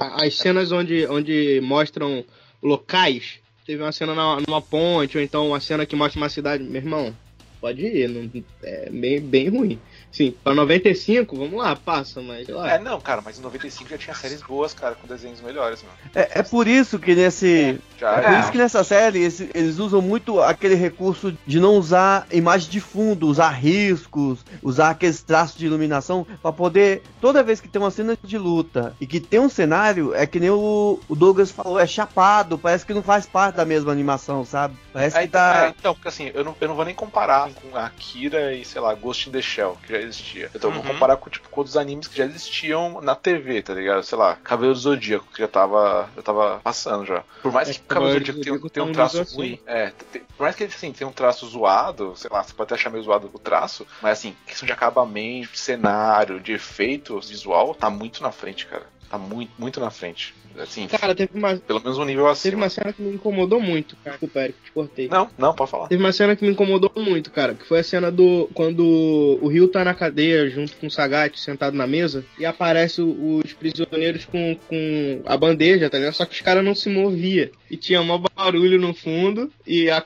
As cenas onde, onde mostram locais teve uma cena na, numa ponte, ou então uma cena que mostra uma cidade. Meu irmão, pode ir, não, é bem, bem ruim. Sim, pra 95, vamos lá, passa, mas lá. É, não, cara, mas em 95 já tinha séries boas, cara, com desenhos melhores, mano. É, é por isso que nesse. É, é por isso que nessa série eles, eles, usam muito aquele recurso de não usar imagem de fundo, usar riscos, usar aqueles traços de iluminação, para poder. Toda vez que tem uma cena de luta e que tem um cenário, é que nem o, o Douglas falou, é chapado, parece que não faz parte da mesma animação, sabe? Parece que tá. É, então, porque assim, eu não, eu não vou nem comparar com a Akira e, sei lá, Ghost in the Shell, que já existia. Então uhum. vou comparar com, tipo, com outros animes que já existiam na TV, tá ligado? Sei lá, Cabelo do Zodíaco, que já tava, já tava passando já. Por mais é, que o Cabelo do Zodíaco tenha, tenha um traço assim. ruim, é, tem, por mais que ele assim, tenha um traço zoado, sei lá, você pode até achar meio zoado o traço, mas assim, questão de acabamento, cenário, de efeito visual, tá muito na frente, cara. Tá muito, muito na frente. Assim, cara, teve uma. Pelo menos um nível acima. Teve uma cena que me incomodou muito, cara. Desculpa, Eric, te cortei. Não, não, pode falar. Teve uma cena que me incomodou muito, cara. Que foi a cena do. Quando o Rio tá na cadeia junto com o Sagat sentado na mesa. E aparece os prisioneiros com, com a bandeja, tá ligado? Só que os caras não se moviam. E tinha um barulho no fundo. E a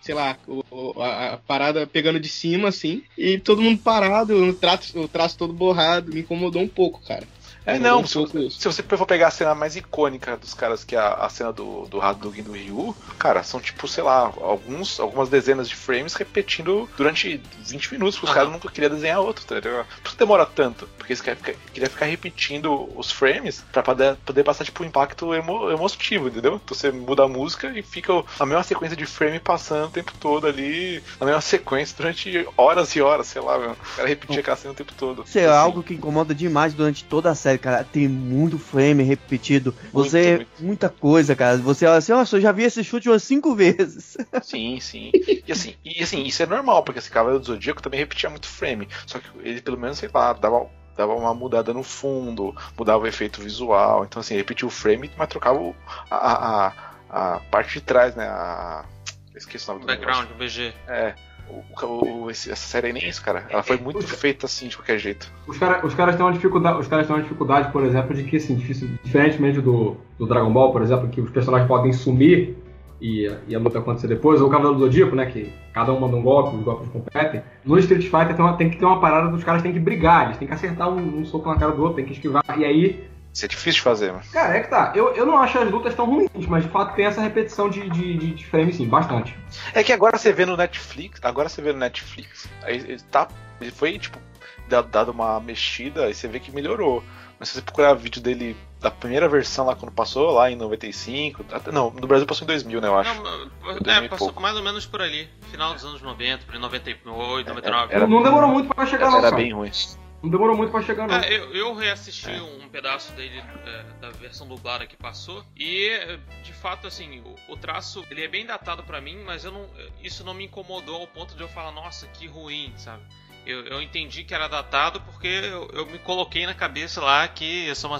sei lá, o, a, a, parada pegando de cima, assim, e todo mundo parado, o traço, o traço todo borrado, me incomodou um pouco, cara. É, não, se, se, você for pegar a cena mais icônica dos caras, que é a, a cena do, do Hadouken do Ryu, cara, são tipo, sei lá, alguns, algumas dezenas de frames repetindo durante 20 minutos, porque os caras nunca queriam desenhar outro, tá ligado? Por que demora tanto? Porque eles queriam ficar repetindo os frames pra poder, poder passar, tipo, um impacto emo, emotivo, entendeu? Então você muda a música e fica a mesma sequência de frame passando o tempo todo ali, a mesma sequência durante horas e horas, sei lá, meu. O cara repetia aquela cena o tempo todo. Isso é assim. algo que incomoda demais durante toda a série série, cara, tem muito frame repetido. Você. Muito, muito. Muita coisa, cara. Você olha assim, nossa, eu já vi esse chute umas cinco vezes. Sim, sim. E assim, e, assim isso é normal, porque esse Cavaleiro do Zodíaco também repetia muito frame. Só que ele, pelo menos, sei lá, dava dava uma mudada no fundo, mudava o efeito visual. Então, assim, repetia o frame, mas trocava a, a, a parte de trás, né? A, esqueci o nome do Background, BG. É. O, o, esse, essa série nem isso, cara. Ela foi muito os, feita assim, de qualquer jeito. Os, cara, os caras têm uma dificuldade, os caras têm uma dificuldade, por exemplo, de que, assim, difícil, diferentemente do, do Dragon Ball, por exemplo, que os personagens podem sumir e, e a luta acontecer depois, ou o Cavaleiro do Zodíaco, né, que cada um manda um golpe, os golpes competem. No Street Fighter tem, uma, tem que ter uma parada dos caras têm que brigar, eles têm que acertar um, um soco na cara do outro, tem que esquivar, e aí isso é difícil de fazer, mano. Cara, é que tá. Eu, eu não acho as lutas tão ruins, mas de fato tem essa repetição de, de, de frame, sim, bastante. É que agora você vê no Netflix, agora você vê no Netflix, aí ele tá. Ele foi, tipo, dado uma mexida, e você vê que melhorou. Mas se você procurar vídeo dele da primeira versão lá quando passou, lá em 95. Não, no Brasil passou em 2000, né, eu acho. Não, é, passou mais ou menos por ali. Final dos anos 90, por 98, 99. Era, não demorou muito pra chegar lá. Era, era bem ruim. Não demorou muito pra chegar, não. É, eu, eu, reassisti é. um pedaço dele é, da versão dublada que passou. E, de fato, assim, o, o traço ele é bem datado para mim, mas eu não, isso não me incomodou ao ponto de eu falar, nossa, que ruim, sabe? Eu, eu entendi que era datado porque eu, eu, me coloquei na cabeça lá que isso é, uma,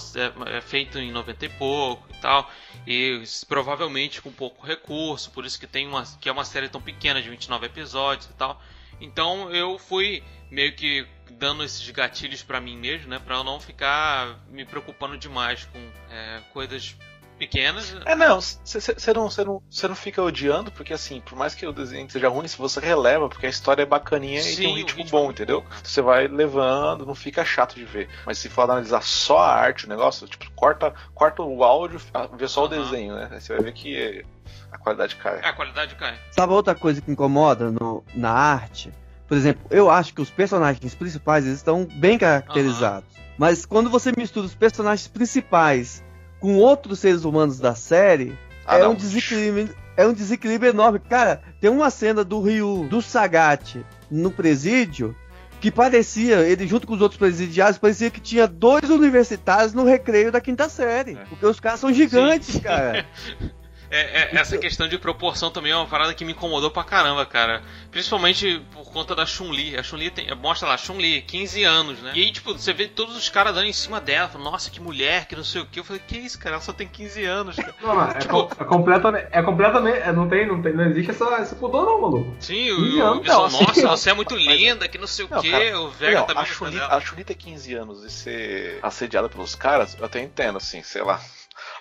é, é feito em 90 e pouco e tal. E provavelmente com pouco recurso, por isso que tem uma que é uma série tão pequena de 29 episódios e tal. Então eu fui meio que dando esses gatilhos para mim mesmo, né, para eu não ficar me preocupando demais com é, coisas pequenas. É, não, você não, não, não fica odiando, porque assim, por mais que o desenho seja ruim, se você releva, porque a história é bacaninha Sim, e tem um ritmo, ritmo bom, é entendeu? Você vai levando, não fica chato de ver. Mas se for analisar só a arte, o negócio, tipo, corta, corta o áudio, vê só uhum. o desenho, né? Aí você vai ver que a qualidade cai. É, a qualidade cai. Sabe outra coisa que incomoda no, na arte? Por exemplo, eu acho que os personagens principais estão bem caracterizados. Uhum. Mas quando você mistura os personagens principais com outros seres humanos da série, ah, é, um desequilíbrio, é um desequilíbrio enorme. Cara, tem uma cena do Ryu, do Sagat, no presídio, que parecia, ele junto com os outros presidiários, parecia que tinha dois universitários no recreio da quinta série. É. Porque os caras são gigantes, Sim. cara. É, é, essa questão de proporção também é uma parada que me incomodou pra caramba, cara. Principalmente por conta da Chun-Li. A Chun-Li tem, mostra lá, Chun-Li, 15 anos, né? E aí, tipo, você vê todos os caras dando em cima dela, falando, nossa, que mulher, que não sei o que. Eu falei, que isso, cara? Ela só tem 15 anos, cara. Não, não, é, tipo, é, completamente. É completamente. É, não, tem, não tem. Não existe essa, esse pudor, não, maluco. Sim, o, anos, não, assim, nossa, você é muito linda, que não sei o que. O Vega também. A Chun-Li ter 15 anos e ser assediada pelos caras, eu até entendo, assim, sei lá.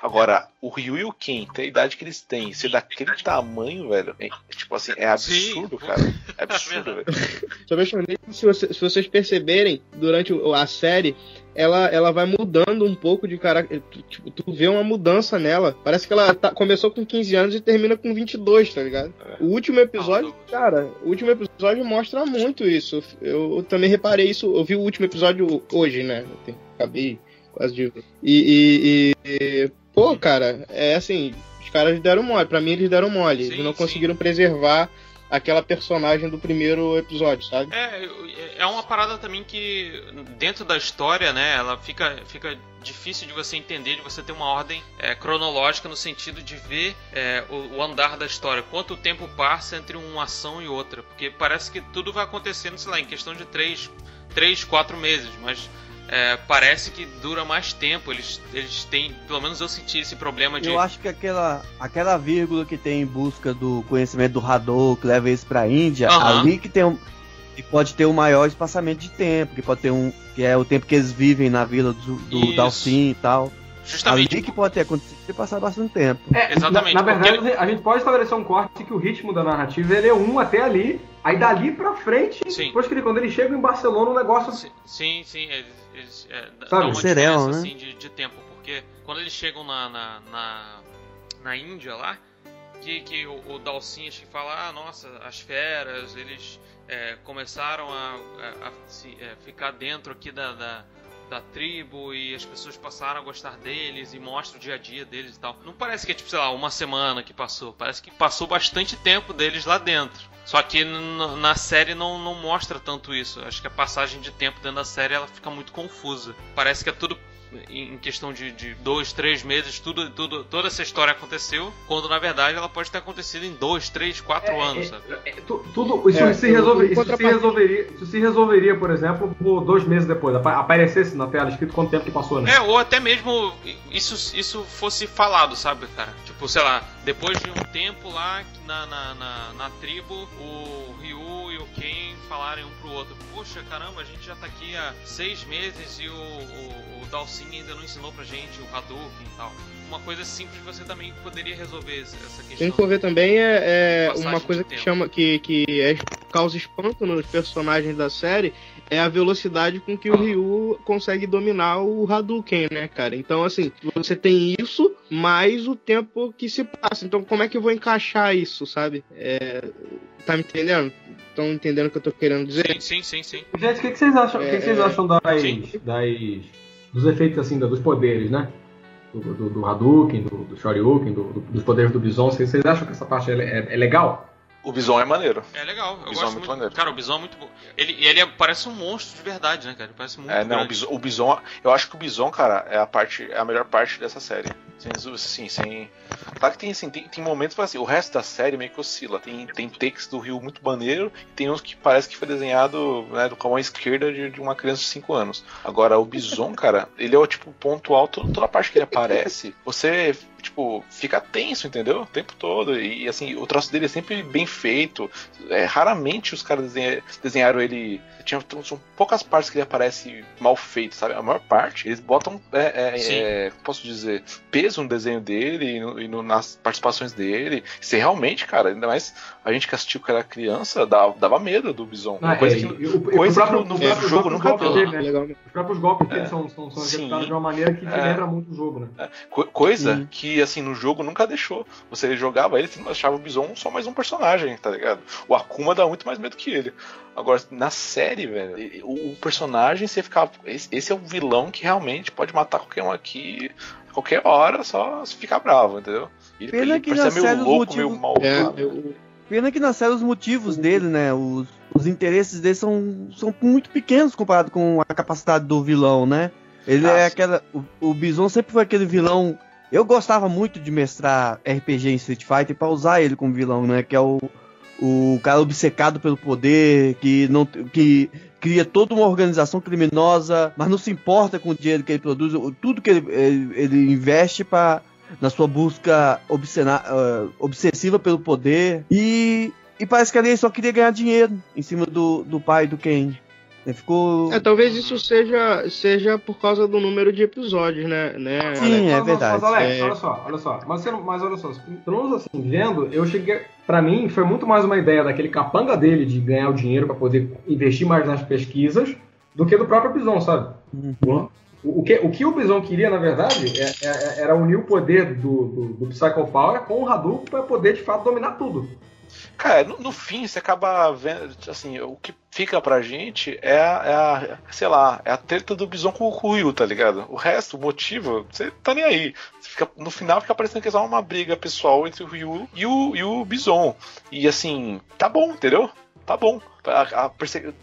Agora, o Ryu e o Ken, tem a idade que eles têm, ser daquele tamanho, velho, é, tipo assim, é absurdo, Sim. cara. É absurdo, velho. Se, você, se vocês perceberem, durante a série, ela, ela vai mudando um pouco de caráter. Tipo, tu vê uma mudança nela. Parece que ela tá, começou com 15 anos e termina com 22, tá ligado? É. O último episódio, cara, o último episódio mostra muito isso. Eu, eu também reparei isso. Eu vi o último episódio hoje, né? Eu acabei quase de. E, e, e, pô, cara, é assim, os caras deram mole. Pra mim, eles deram mole. Sim, eles não sim. conseguiram preservar aquela personagem do primeiro episódio, sabe? É, é uma parada também que dentro da história, né, ela fica, fica difícil de você entender, de você ter uma ordem é, cronológica no sentido de ver é, o, o, andar da história, quanto tempo passa entre uma ação e outra, porque parece que tudo vai acontecendo, sei lá, em questão de três, três quatro meses, mas é, parece que dura mais tempo. Eles, eles têm, pelo menos eu senti esse problema de. Eu acho que aquela, aquela vírgula que tem em busca do conhecimento do Hadou, que leva eles pra Índia, uhum. ali que tem um. Que pode ter um maior espaçamento de tempo, que pode ter um. que é o tempo que eles vivem na vila do, do Dalcin e tal. Justamente. Ali que pode ter acontecido e passar bastante tempo. É, Exatamente. Na, na verdade, ele... a gente pode estabelecer um corte que o ritmo da narrativa ele é um até ali, aí dali pra frente, sim. depois que ele, quando ele chega em Barcelona, o negócio. Sim, sim, sim eles, eles é, Sabe, uma diferença né? assim, de, de, tempo, porque quando eles chegam na, na, na, na Índia lá, que, que o, o Dalcin acho que fala, ah, nossa, as feras, eles é, começaram a, a, a se, é, ficar dentro aqui da, da da tribo e as pessoas passaram a gostar deles e mostra o dia a dia deles e tal. Não parece que é tipo, sei lá, uma semana que passou. Parece que passou bastante tempo deles lá dentro. Só que na série não, não mostra tanto isso. Acho que a passagem de tempo dentro da série ela fica muito confusa. Parece que é tudo em questão de, de dois, três meses, tudo, tudo, toda essa história aconteceu, quando na verdade ela pode ter acontecido em dois, três, quatro é, anos, é, sabe? É, tudo, isso, se isso, se resolveria, isso se resolveria, por exemplo, por dois meses depois, aparecesse na tela escrito quanto tempo que passou, né? É, ou até mesmo isso, isso fosse falado, sabe, cara? Tipo, sei lá, depois de um tempo lá na, na, na, na tribo, o Ryu e o Ken falarem um pro outro: Puxa, caramba, a gente já tá aqui há seis meses e o, o, o Dalsin ainda não ensinou pra gente o Hadouken e tal. Uma coisa simples você também poderia resolver essa questão. Tem que ver também é, é uma coisa que chama que, que é, causa espanto nos personagens da série é a velocidade com que o Ryu consegue dominar o Hadouken, né, cara? Então, assim, você tem isso, mais o tempo que se passa. Então, como é que eu vou encaixar isso, sabe? É... Tá me entendendo? Estão entendendo o que eu tô querendo dizer? Sim, sim, sim. sim. Gente, o que, que, vocês acham, é... que, que vocês é, acham das, das, dos efeitos, assim, dos poderes, né? Do, do, do Hadouken, do, do Shoryuken, do, do, dos poderes do Bison. Vocês acham que essa parte é, é, é legal? O Bison é maneiro. É legal. O Bison é muito, maneiro. Cara, o Bison é muito bom. Ele, ele é, parece um monstro de verdade, né, cara? Ele parece muito É, não, o Bison, o Bison, Eu acho que o Bison, cara, é a parte. É a melhor parte dessa série. Sem, sim, sem. Claro que tem, assim, tem, tem momentos assim, o resto da série meio que oscila. Tem, tem takes do Rio muito maneiro e tem uns que parece que foi desenhado né, com a esquerda de, de, uma criança de 5 anos. Agora, o Bison, cara, ele é o tipo ponto alto, toda a parte que ele aparece, você tipo, fica tenso, entendeu? O tempo todo. E assim, o traço dele é sempre bem feito. É, raramente os caras desenharam ele. Tinha, são poucas partes que ele aparece mal feito, sabe? A maior parte, eles botam, é, é, é posso dizer, peso no desenho dele e, no, e no, nas participações dele. Se realmente, cara, ainda mais a gente que assistiu que era criança, dava, dava medo do Bison. Ah, coisa é, que, o, coisa próprio, que no, no jogo nunca deu. Né? Os próprios golpes dele é. são, são, são executados de uma maneira que é. lembra muito o jogo, né? coisa que que, assim, no jogo nunca deixou. Você jogava ele, você achava o Bison só mais um personagem, tá ligado? O Akuma dá muito mais medo que ele. Agora, na série, velho, o, o personagem, você ficava. Esse, esse, é o vilão que realmente pode matar qualquer um aqui qualquer hora, só se ficar bravo, entendeu? Ele, Pena ele que na meio série louco, motivos... meio mal. É, eu... Pena que na série os motivos dele, né? Os, os interesses dele são, são muito pequenos comparado com a capacidade do vilão, né? Ele ah, é aquela. O, o Bison sempre foi aquele vilão eu gostava muito de mestrar RPG em Street Fighter para usar ele como vilão, né? Que é o, o cara obcecado pelo poder, que não que cria toda uma organização criminosa, mas não se importa com o dinheiro que ele produz, tudo que ele, ele, ele investe para na sua busca obscena, uh, obsessiva pelo poder e, e parece que ele só queria ganhar dinheiro em cima do, do pai do Ken. Ficou. É, talvez isso seja, seja por causa do número de episódios, né? né Sim, é verdade. Mas, Alex, é... olha só, olha só. Mas, mas olha só, pelo menos assim, vendo, eu cheguei. Pra mim, foi muito mais uma ideia daquele capanga dele de ganhar o dinheiro para poder investir mais nas pesquisas do que do próprio Bison, sabe? Uhum. O, o, que, o que o Bison queria, na verdade, é, é, é era unir o poder do, do, do Psycho Power com o Hadouken para poder, de fato, dominar tudo. Cara, no, no, fim você acaba vendo, assim, o que fica pra gente é a, é a sei lá, é a treta do Bison com, com o Ryu, tá ligado? O resto, o motivo, você tá nem aí. Fica, no final fica parecendo que é só uma briga pessoal entre o Ryu e o, e o Bison. E assim, tá bom, entendeu? Tá bom. A, a,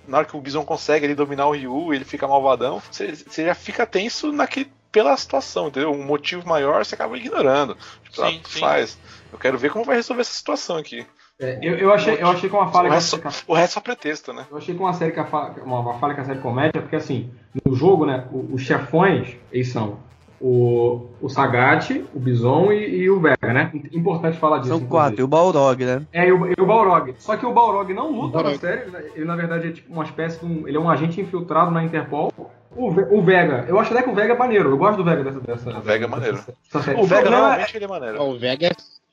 na hora que o Bison consegue ele dominar o Ryu, ele fica malvadão, você, você já fica tenso naquele, pela situação, entendeu? Um motivo maior você acaba ignorando. Tipo, sim, ah, sim. faz. Eu quero ver como vai resolver essa situação aqui. É, eu, eu, achei, eu achei com uma falha. O resto, que a, o resto é pretexto, né? Eu achei com uma série que a, uma, uma falha que a série comete é porque, assim, no jogo, né, os chefões, eles são o, o Sagat, o Bison e, e, o Vega, né? Importante falar disso. São quatro, e o Balrog, né? É, e o, e o Balrog. Só que o Balrog não luta na série, né? ele na verdade é tipo uma espécie de um. Ele é um agente infiltrado na Interpol. O, o Vega, eu acho até que o Vega é maneiro, eu gosto do Vega dessa. dessa o Vega é maneiro. Dessa, o Vega normalmente é... ele é maneiro. o Vega é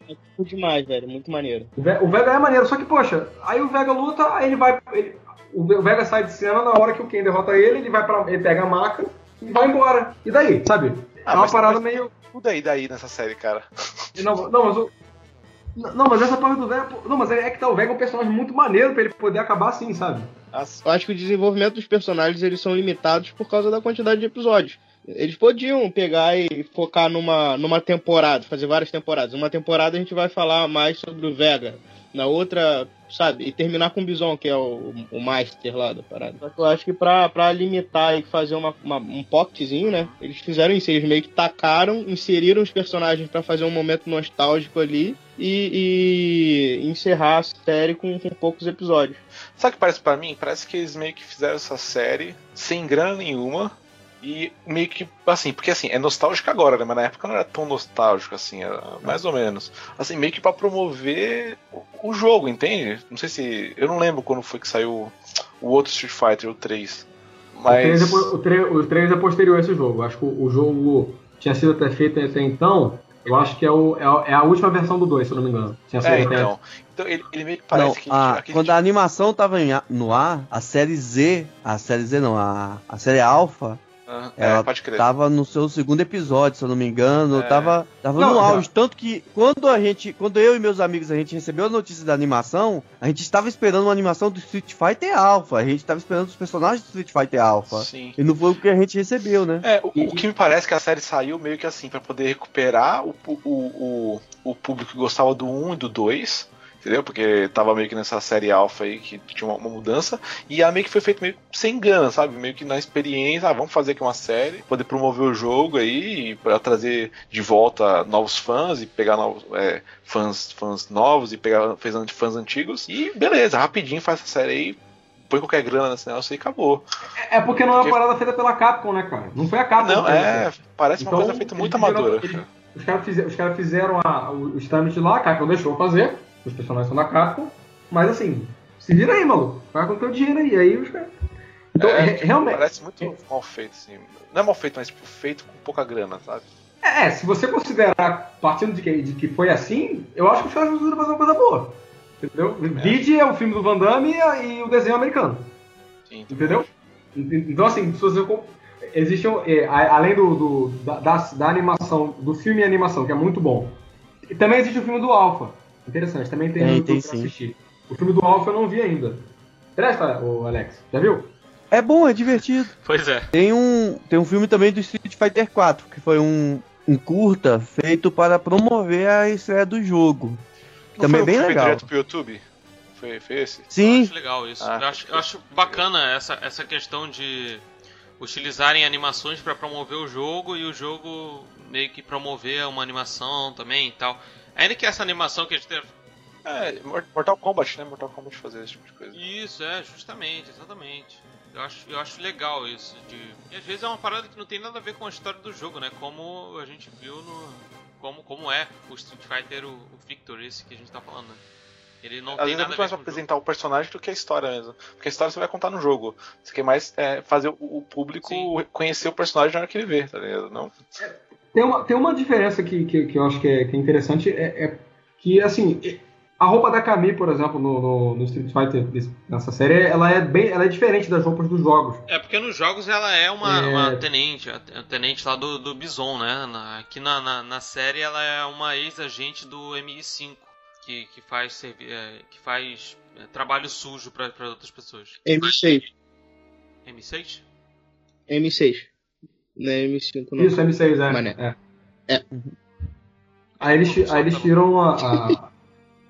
é demais, velho. Muito maneiro. O Vega é maneiro, só que, poxa, aí o Vega luta, aí ele vai. Ele, o Vega sai de cena na hora que o Ken derrota ele, ele vai para ele pega a maca e vai embora. E daí, sabe? Ah, é uma parada mas, meio. Tudo aí daí nessa série, cara. Não, não mas o. Não, mas essa parte do Vega. Não, mas é que tá, o Vega é um personagem muito maneiro pra ele poder acabar assim, sabe? Eu acho que o desenvolvimento dos personagens eles são limitados por causa da quantidade de episódios. Eles podiam pegar e focar numa, numa temporada, fazer várias temporadas. Uma temporada a gente vai falar mais sobre o Vega. Na outra, sabe? E terminar com o Bison, que é o, o Master lá da parada. Só que eu acho que pra, pra limitar e fazer uma, uma, um pocketzinho, né? Eles fizeram isso. Eles meio que tacaram, inseriram os personagens para fazer um momento nostálgico ali e, e encerrar a série com, com, poucos episódios. Sabe o que parece para mim? Parece que eles meio que fizeram essa série sem grana nenhuma e meio que, assim, porque assim, é nostálgico agora, né? Mas na época não era tão nostálgico assim, era mais ou menos. Assim, meio que para promover o, jogo, entende? Não sei se. Eu não lembro quando foi que saiu o outro Street Fighter, o 3. Mas. O 3 é, o 3 é posterior a esse jogo. Acho que o, o jogo tinha sido até feito até então. Eu acho que é, o, é, a é última versão do 2, se eu não me engano. Tinha é, então. Então ele, ele meio que parece não, que. A, quando a animação tava em, no ar, a série Z. A série Z não, a, a série Alpha é, ela pode crer. tava no seu segundo episódio, se eu não me engano. É. Tava, tava não, no auge. Não. Tanto que quando a gente. Quando eu e meus amigos a gente recebeu a notícia da animação, a gente estava esperando uma animação do Street Fighter Alpha. A gente estava esperando os personagens do Street Fighter Alpha. Sim. E não foi o que a gente recebeu, né? É, o, e, o que me parece que a série saiu meio que assim, para poder recuperar o, o, o, o público que gostava do 1 e do 2 entendeu? Porque tava meio que nessa série alfa aí que tinha uma, uma, mudança, e a meio que foi feito meio sem gana, sabe? Meio que na experiência, ah, vamos fazer aqui uma série, poder promover o jogo aí, para trazer de volta novos fãs e pegar novos é, fãs, fãs novos e pegar fãs, fãs antigos, e beleza, rapidinho faz essa série aí, põe qualquer grana nesse negócio e acabou. É, é porque não é uma parada feita pela Capcom, né, cara? Não foi a Capcom. Não, é, parece então, uma coisa feita muito amadora. os caras fizeram, os cara fizeram a, os trâmites lá, a Capcom deixou fazer, os personagens são da Capcom, mas assim, se vira aí, maluco. Vai com o teu dinheiro aí. Aí os caras. Então, é, é, realmente. Parece muito é. mal feito, assim. Não é mal feito, mas tipo, feito com pouca grana, sabe? É, se você considerar, partindo de que, de que foi assim, eu acho que os caras conseguiram fazer uma coisa boa. Entendeu? É. Vide é o filme do Van Damme e, e o desenho americano. Sim, entendeu? Então, assim, se você. Existe, é, além do, do da, da, da, animação, do filme e animação, que é muito bom, também existe o filme do Alpha Interessante, também tem, tem, tem pra assistir. O filme do Alpha eu não vi ainda. Presta, o Alex, já viu? É bom, é divertido. Pois é. Tem um, tem um filme também do Street Fighter 4, que foi um, um curta feito para promover a estreia do jogo. Não também é bem legal. direto pro YouTube? Foi, foi esse? Sim. Eu acho legal isso. Ah. Eu, acho, eu acho bacana essa, essa questão de utilizarem animações para promover o jogo e o jogo meio que promover uma animação também e tal. Ainda que essa animação que a gente tem. É, Mortal Kombat, né? Mortal Kombat fazer esse tipo de coisa. Isso, é, justamente, exatamente. Eu acho, eu acho legal isso. De... E às vezes é uma parada que não tem nada a ver com a história do jogo, né? Como a gente viu no. Como, como é o Street Fighter, o, o Victor, esse que a gente tá falando, né? Ele não Às tem vezes nada é muito mais pra apresentar o personagem do que a história mesmo. Porque a história você vai contar no jogo. Você quer mais é, fazer o, o público Sim. conhecer o personagem na hora que ele vê, tá ligado? Não... É, tem uma, tem uma diferença que, que, que eu acho que é, que é interessante, é, é, que, assim, a roupa da Kami, por exemplo, no, no, no, Street Fighter, nessa série, ela é bem ela é diferente das roupas dos jogos. É, porque nos jogos ela é uma, é... uma tenente, a tenente lá do, do Bison, né? Na, aqui na, na, na, série ela é uma ex-agente do MI5, que, que faz, é, que faz é, trabalho sujo para outras pessoas. M6. M6? M6. Não é M5, não. Isso, M6, é. Mané. é. é. Aí eles, aí eles tiram a. a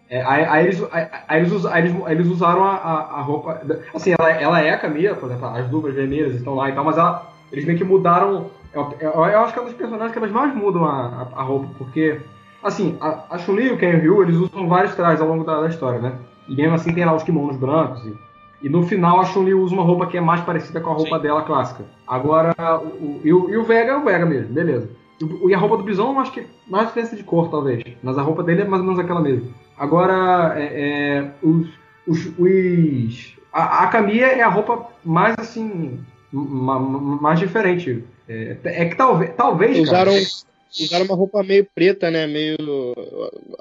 é, aí, aí, eles, aí, aí, eles, aí, eles, eles usaram a, a, a, roupa. Assim, ela, ela é a Camila, por exemplo, as duplas vermelhas estão lá e tal, mas ela, eles meio que mudaram. Eu, eu, eu acho que é um dos personagens que elas mais mudam a, a, a roupa, porque. Assim, a, a Chun-Li e o Ken Ryu, eles usam vários trajes ao longo da, da, história, né? E mesmo assim tem lá os kimonos brancos e e no final a Chun-Li usa uma roupa que é mais parecida com a roupa Sim. dela clássica. Agora, o, o, e, o, e o Vega é o Vega mesmo, beleza. E, e a roupa do Bison, eu acho que mais diferença de cor, talvez. Mas a roupa dele é mais ou menos aquela mesma. Agora, é, é, os, os, os, a, a Camilla é a roupa mais assim. mais diferente. É, é que talvez. talvez usaram, cara, usaram uma roupa meio preta, né? Meio.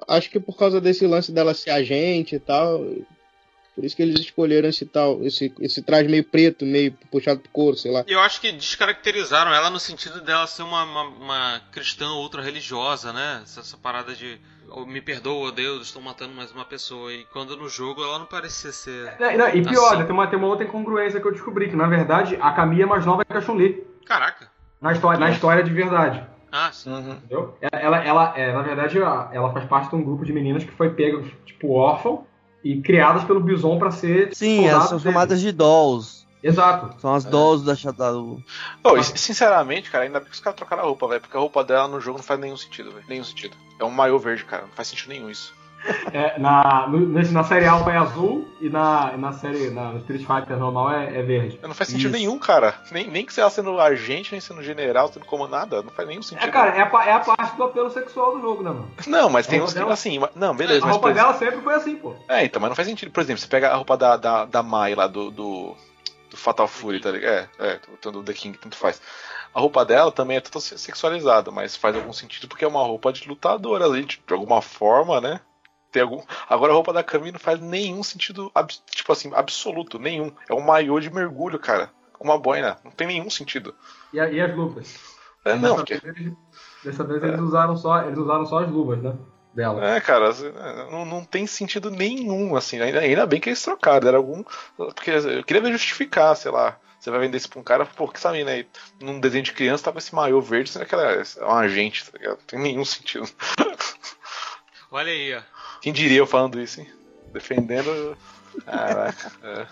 Acho que por causa desse lance dela ser agente e tal. Por isso que eles escolheram esse tal, esse, esse traje meio preto, meio puxado pro couro, sei lá. E eu acho que descaracterizaram ela no sentido dela ser uma, uma, uma cristã ultra religiosa, né? Essa, essa parada de oh, me perdoa, Deus, estou matando mais uma pessoa. E quando no jogo ela não parecia ser. É, não, e pior, assim. tem, uma, tem uma outra incongruência que eu descobri, que na verdade a Camille é mais nova que a Chun-Li. Caraca. Na história, na história de verdade. Ah, sim. Uhum. Entendeu? Ela, ela, é, na verdade, ela faz parte de um grupo de meninas que foi pega, tipo, órfão e criadas pelo Bison para ser. Sim, elas são chamadas de dolls. Exato. São as é. dolls da Shadalu. Oh, sinceramente, cara, ainda bem que os caras trocaram a roupa, velho. Porque a roupa dela no jogo não faz nenhum sentido, velho. Nenhum sentido. É um maiô verde, cara. Não faz sentido nenhum isso. É, na, no, na série Alpha é azul e na, na série na, no Street Fighter normal é, é verde. Não faz sentido Isso. nenhum, cara. Nem, nem que você sendo agente, nem sendo general, sendo comandado, não faz nenhum sentido. É, cara, é a, é a parte do apelo sexual do jogo, né, mano? Não, mas tem uns que assim. Não, beleza. A mas, roupa dela sempre foi assim, pô. É, então, mas não faz sentido. Por exemplo, você pega a roupa da, da, da Mai lá do, do, do Fatal Fury, tá ligado? É, é, do The King, tanto faz. A roupa dela também é toda sexualizada, mas faz algum sentido porque é uma roupa de lutadora ali, de, de alguma forma, né? Tem algum... Agora a roupa da Kami não faz nenhum sentido, tipo assim, absoluto, nenhum. É um maiô de mergulho, cara. Com uma boina. Não tem nenhum sentido. E, a, e as luvas? É, não, porque... dessa vez eles usaram só, eles usaram só as luvas, né? Dela. É, cara, assim, não, não tem sentido nenhum, assim. Ainda, ainda bem que eles trocaram. Era algum. Porque eu queria ver justificar, sei lá. Você vai vender isso pra um cara, pô, que sabe, né? Num desenho de criança tava esse maiô verde, sendo que ela é um agente, tá ligado? Não tem nenhum sentido. Olha aí, ó. Quem diria eu falando isso, hein? Defendendo. Caraca. É.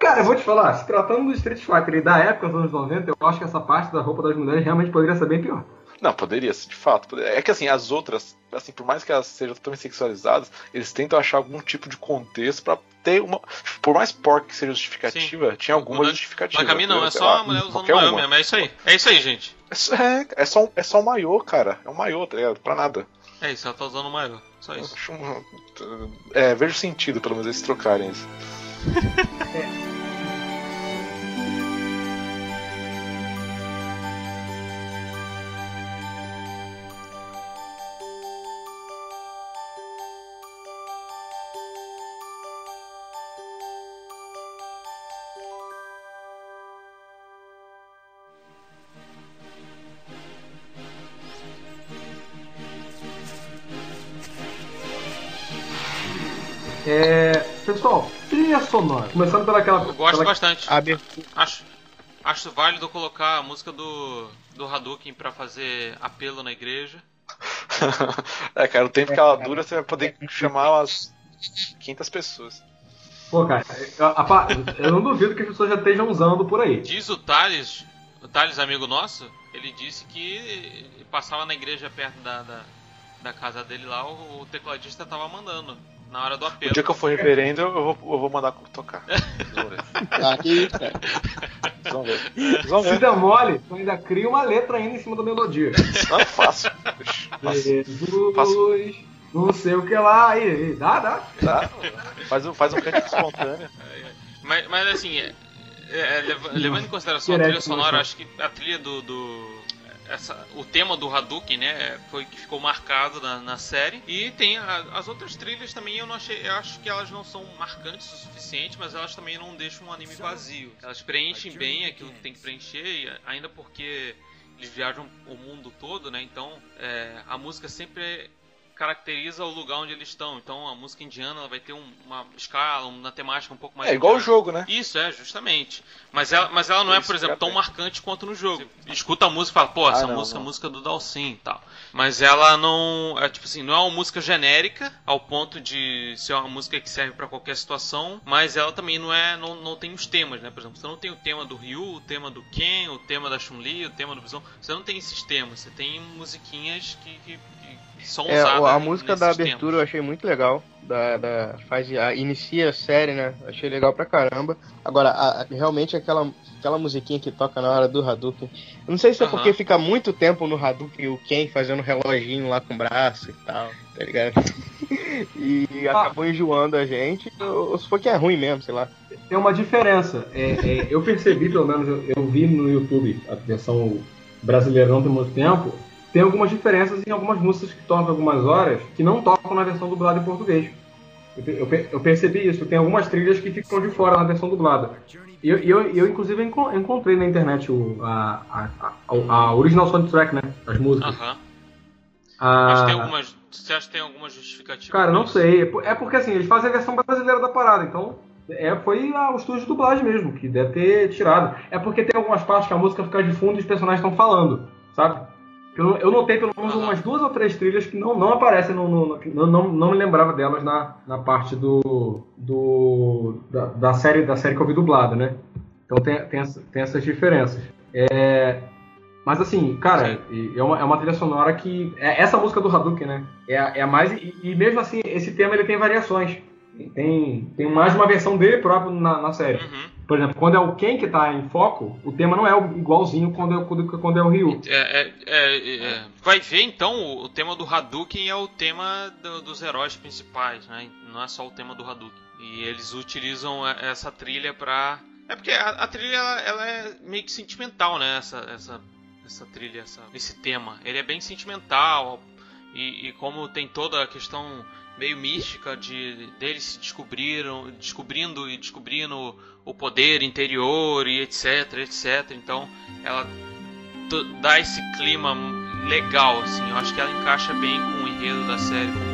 Cara, eu vou te falar, se tratando do Street Fighter e da época dos anos 90, eu acho que essa parte da roupa das mulheres realmente poderia ser bem pior. Não, poderia, de fato. É que assim, as outras, assim, por mais que elas sejam totalmente sexualizadas, eles tentam achar algum tipo de contexto para ter uma. Por mais porca que seja justificativa, Sim. tinha alguma justificativa. Mas caminho não, é só a mulher usando maiô mesmo. É isso aí. É isso aí, gente. É, é, só, é só um maiô, cara. É um maiô, tá ligado? Pra nada. É isso, ela tá usando maiô. Só isso. É, vejo sentido, pelo menos, eles trocarem isso. É, Começando pelaquela. Eu gosto pela... bastante. Acho, acho válido colocar a música do, do Hadouken pra fazer apelo na igreja. é, cara, o tempo que ela dura, você vai poder chamar umas 500 pessoas. Pô, cara, eu, eu não duvido que as pessoas já estejam usando por aí. Diz o Thales, o Thales, amigo nosso, ele disse que passava na igreja perto da, da, da casa dele lá, o, o tecladista tava mandando na hora do apelo. O dia que eu for reverendo, eu vou, eu vou mandar tocar. Vamos ver. Ah, que isso, cara. Vamos ver. Ver. Se der mole, tu ainda cria uma letra ainda em cima da melodia. Não, fácil. Jesus, fácil. não sei o que lá. Aí, aí dá, dá. Dá. Faz, um, faz um cântico espontâneo. Mas, mas assim, é, é, levando em consideração a trilha sonora, acho que a trilha do, do essa, o tema do Hadouken, né, foi que ficou marcado na, na série. E tem a, as outras trilhas também, eu não achei, eu acho que elas não são marcantes o suficiente, mas elas também não deixam um anime vazio. Elas preenchem bem aquilo que tem que preencher, ainda porque eles viajam o mundo todo, né? Então é, a música sempre caracteriza o lugar onde eles estão. Então a música indiana vai ter um, uma escala, uma temática um pouco mais. É igual o jogo, né? Isso, é, justamente. Mas ela, mas ela não é, por exemplo, tão marcante quanto no jogo. Você escuta a música e fala, pô, ah, essa não, música não. é a música do Dalsin e tal. Mas ela não. É tipo assim, não é uma música genérica, ao ponto de ser uma música que serve para qualquer situação, mas ela também não é. Não, não tem os temas, né? Por exemplo, você não tem o tema do Ryu, o tema do Ken, o tema da Chun-Li, o tema do Bison. Você não tem esses temas, você tem musiquinhas que, que são é, A música da abertura tempos. eu achei muito legal. Da, da, faz, a, inicia a série, né? Achei legal pra caramba. Agora, a, realmente aquela, aquela musiquinha que toca na hora do Hadouken. Eu não sei se é porque fica muito tempo no Hadouken o Ken fazendo reloginho lá com o braço e tal, tá ligado? e ah. acabou enjoando a gente. Ou se for que é ruim mesmo, sei lá. Tem uma diferença. É, é, eu percebi, pelo menos, eu, eu vi no YouTube a versão brasileira não tem muito tempo tem algumas diferenças em algumas músicas que tocam algumas horas que não tocam na versão dublada em português. Eu, eu, eu, percebi isso. Tem algumas trilhas que ficam de fora na versão dublada. E eu, eu, eu, inclusive, encontrei na internet o, a, a, a, a original soundtrack, né? As músicas. Aham. -huh. Mas tem algumas. Você acha que tem alguma justificativa? Cara, não sei. É, é porque assim, eles fazem a versão brasileira da parada, então é, foi o estúdio de dublagem mesmo, que deve ter tirado. É porque tem algumas partes que a música fica de fundo e os personagens estão falando, sabe? Eu, eu notei pelo menos umas duas ou três trilhas que não, não aparecem, no, no, no não, não me lembrava delas na, na parte do, do da, da, série, da série que eu vi dublada, né? Então tem, tem, tem essas diferenças. É, mas assim, cara, é uma, é uma trilha sonora que. É essa música do Hadouken, né? É, é a mais. E, e, mesmo assim, esse tema ele tem variações. Tem, tem mais uma versão dele próprio na, na série. Uhum. Por exemplo, quando é o Ken que está em foco, o tema não é igualzinho quando é, quando, quando é o Ryu. É, é, é, é, vai ver então, o tema do Hadouken é o tema do, dos heróis principais, né? Não é só o tema do Hadouken. E eles utilizam essa trilha pra. É porque a, a trilha ela, ela, é meio que sentimental, né? Essa, essa, essa trilha, essa, esse tema. Ele é bem sentimental. E, e como tem toda a questão meio mística de deles se descobriram, descobrindo e descobrindo o poder interior e etc, etc. Então, ela dá esse clima legal assim. Eu acho que ela encaixa bem com o enredo da série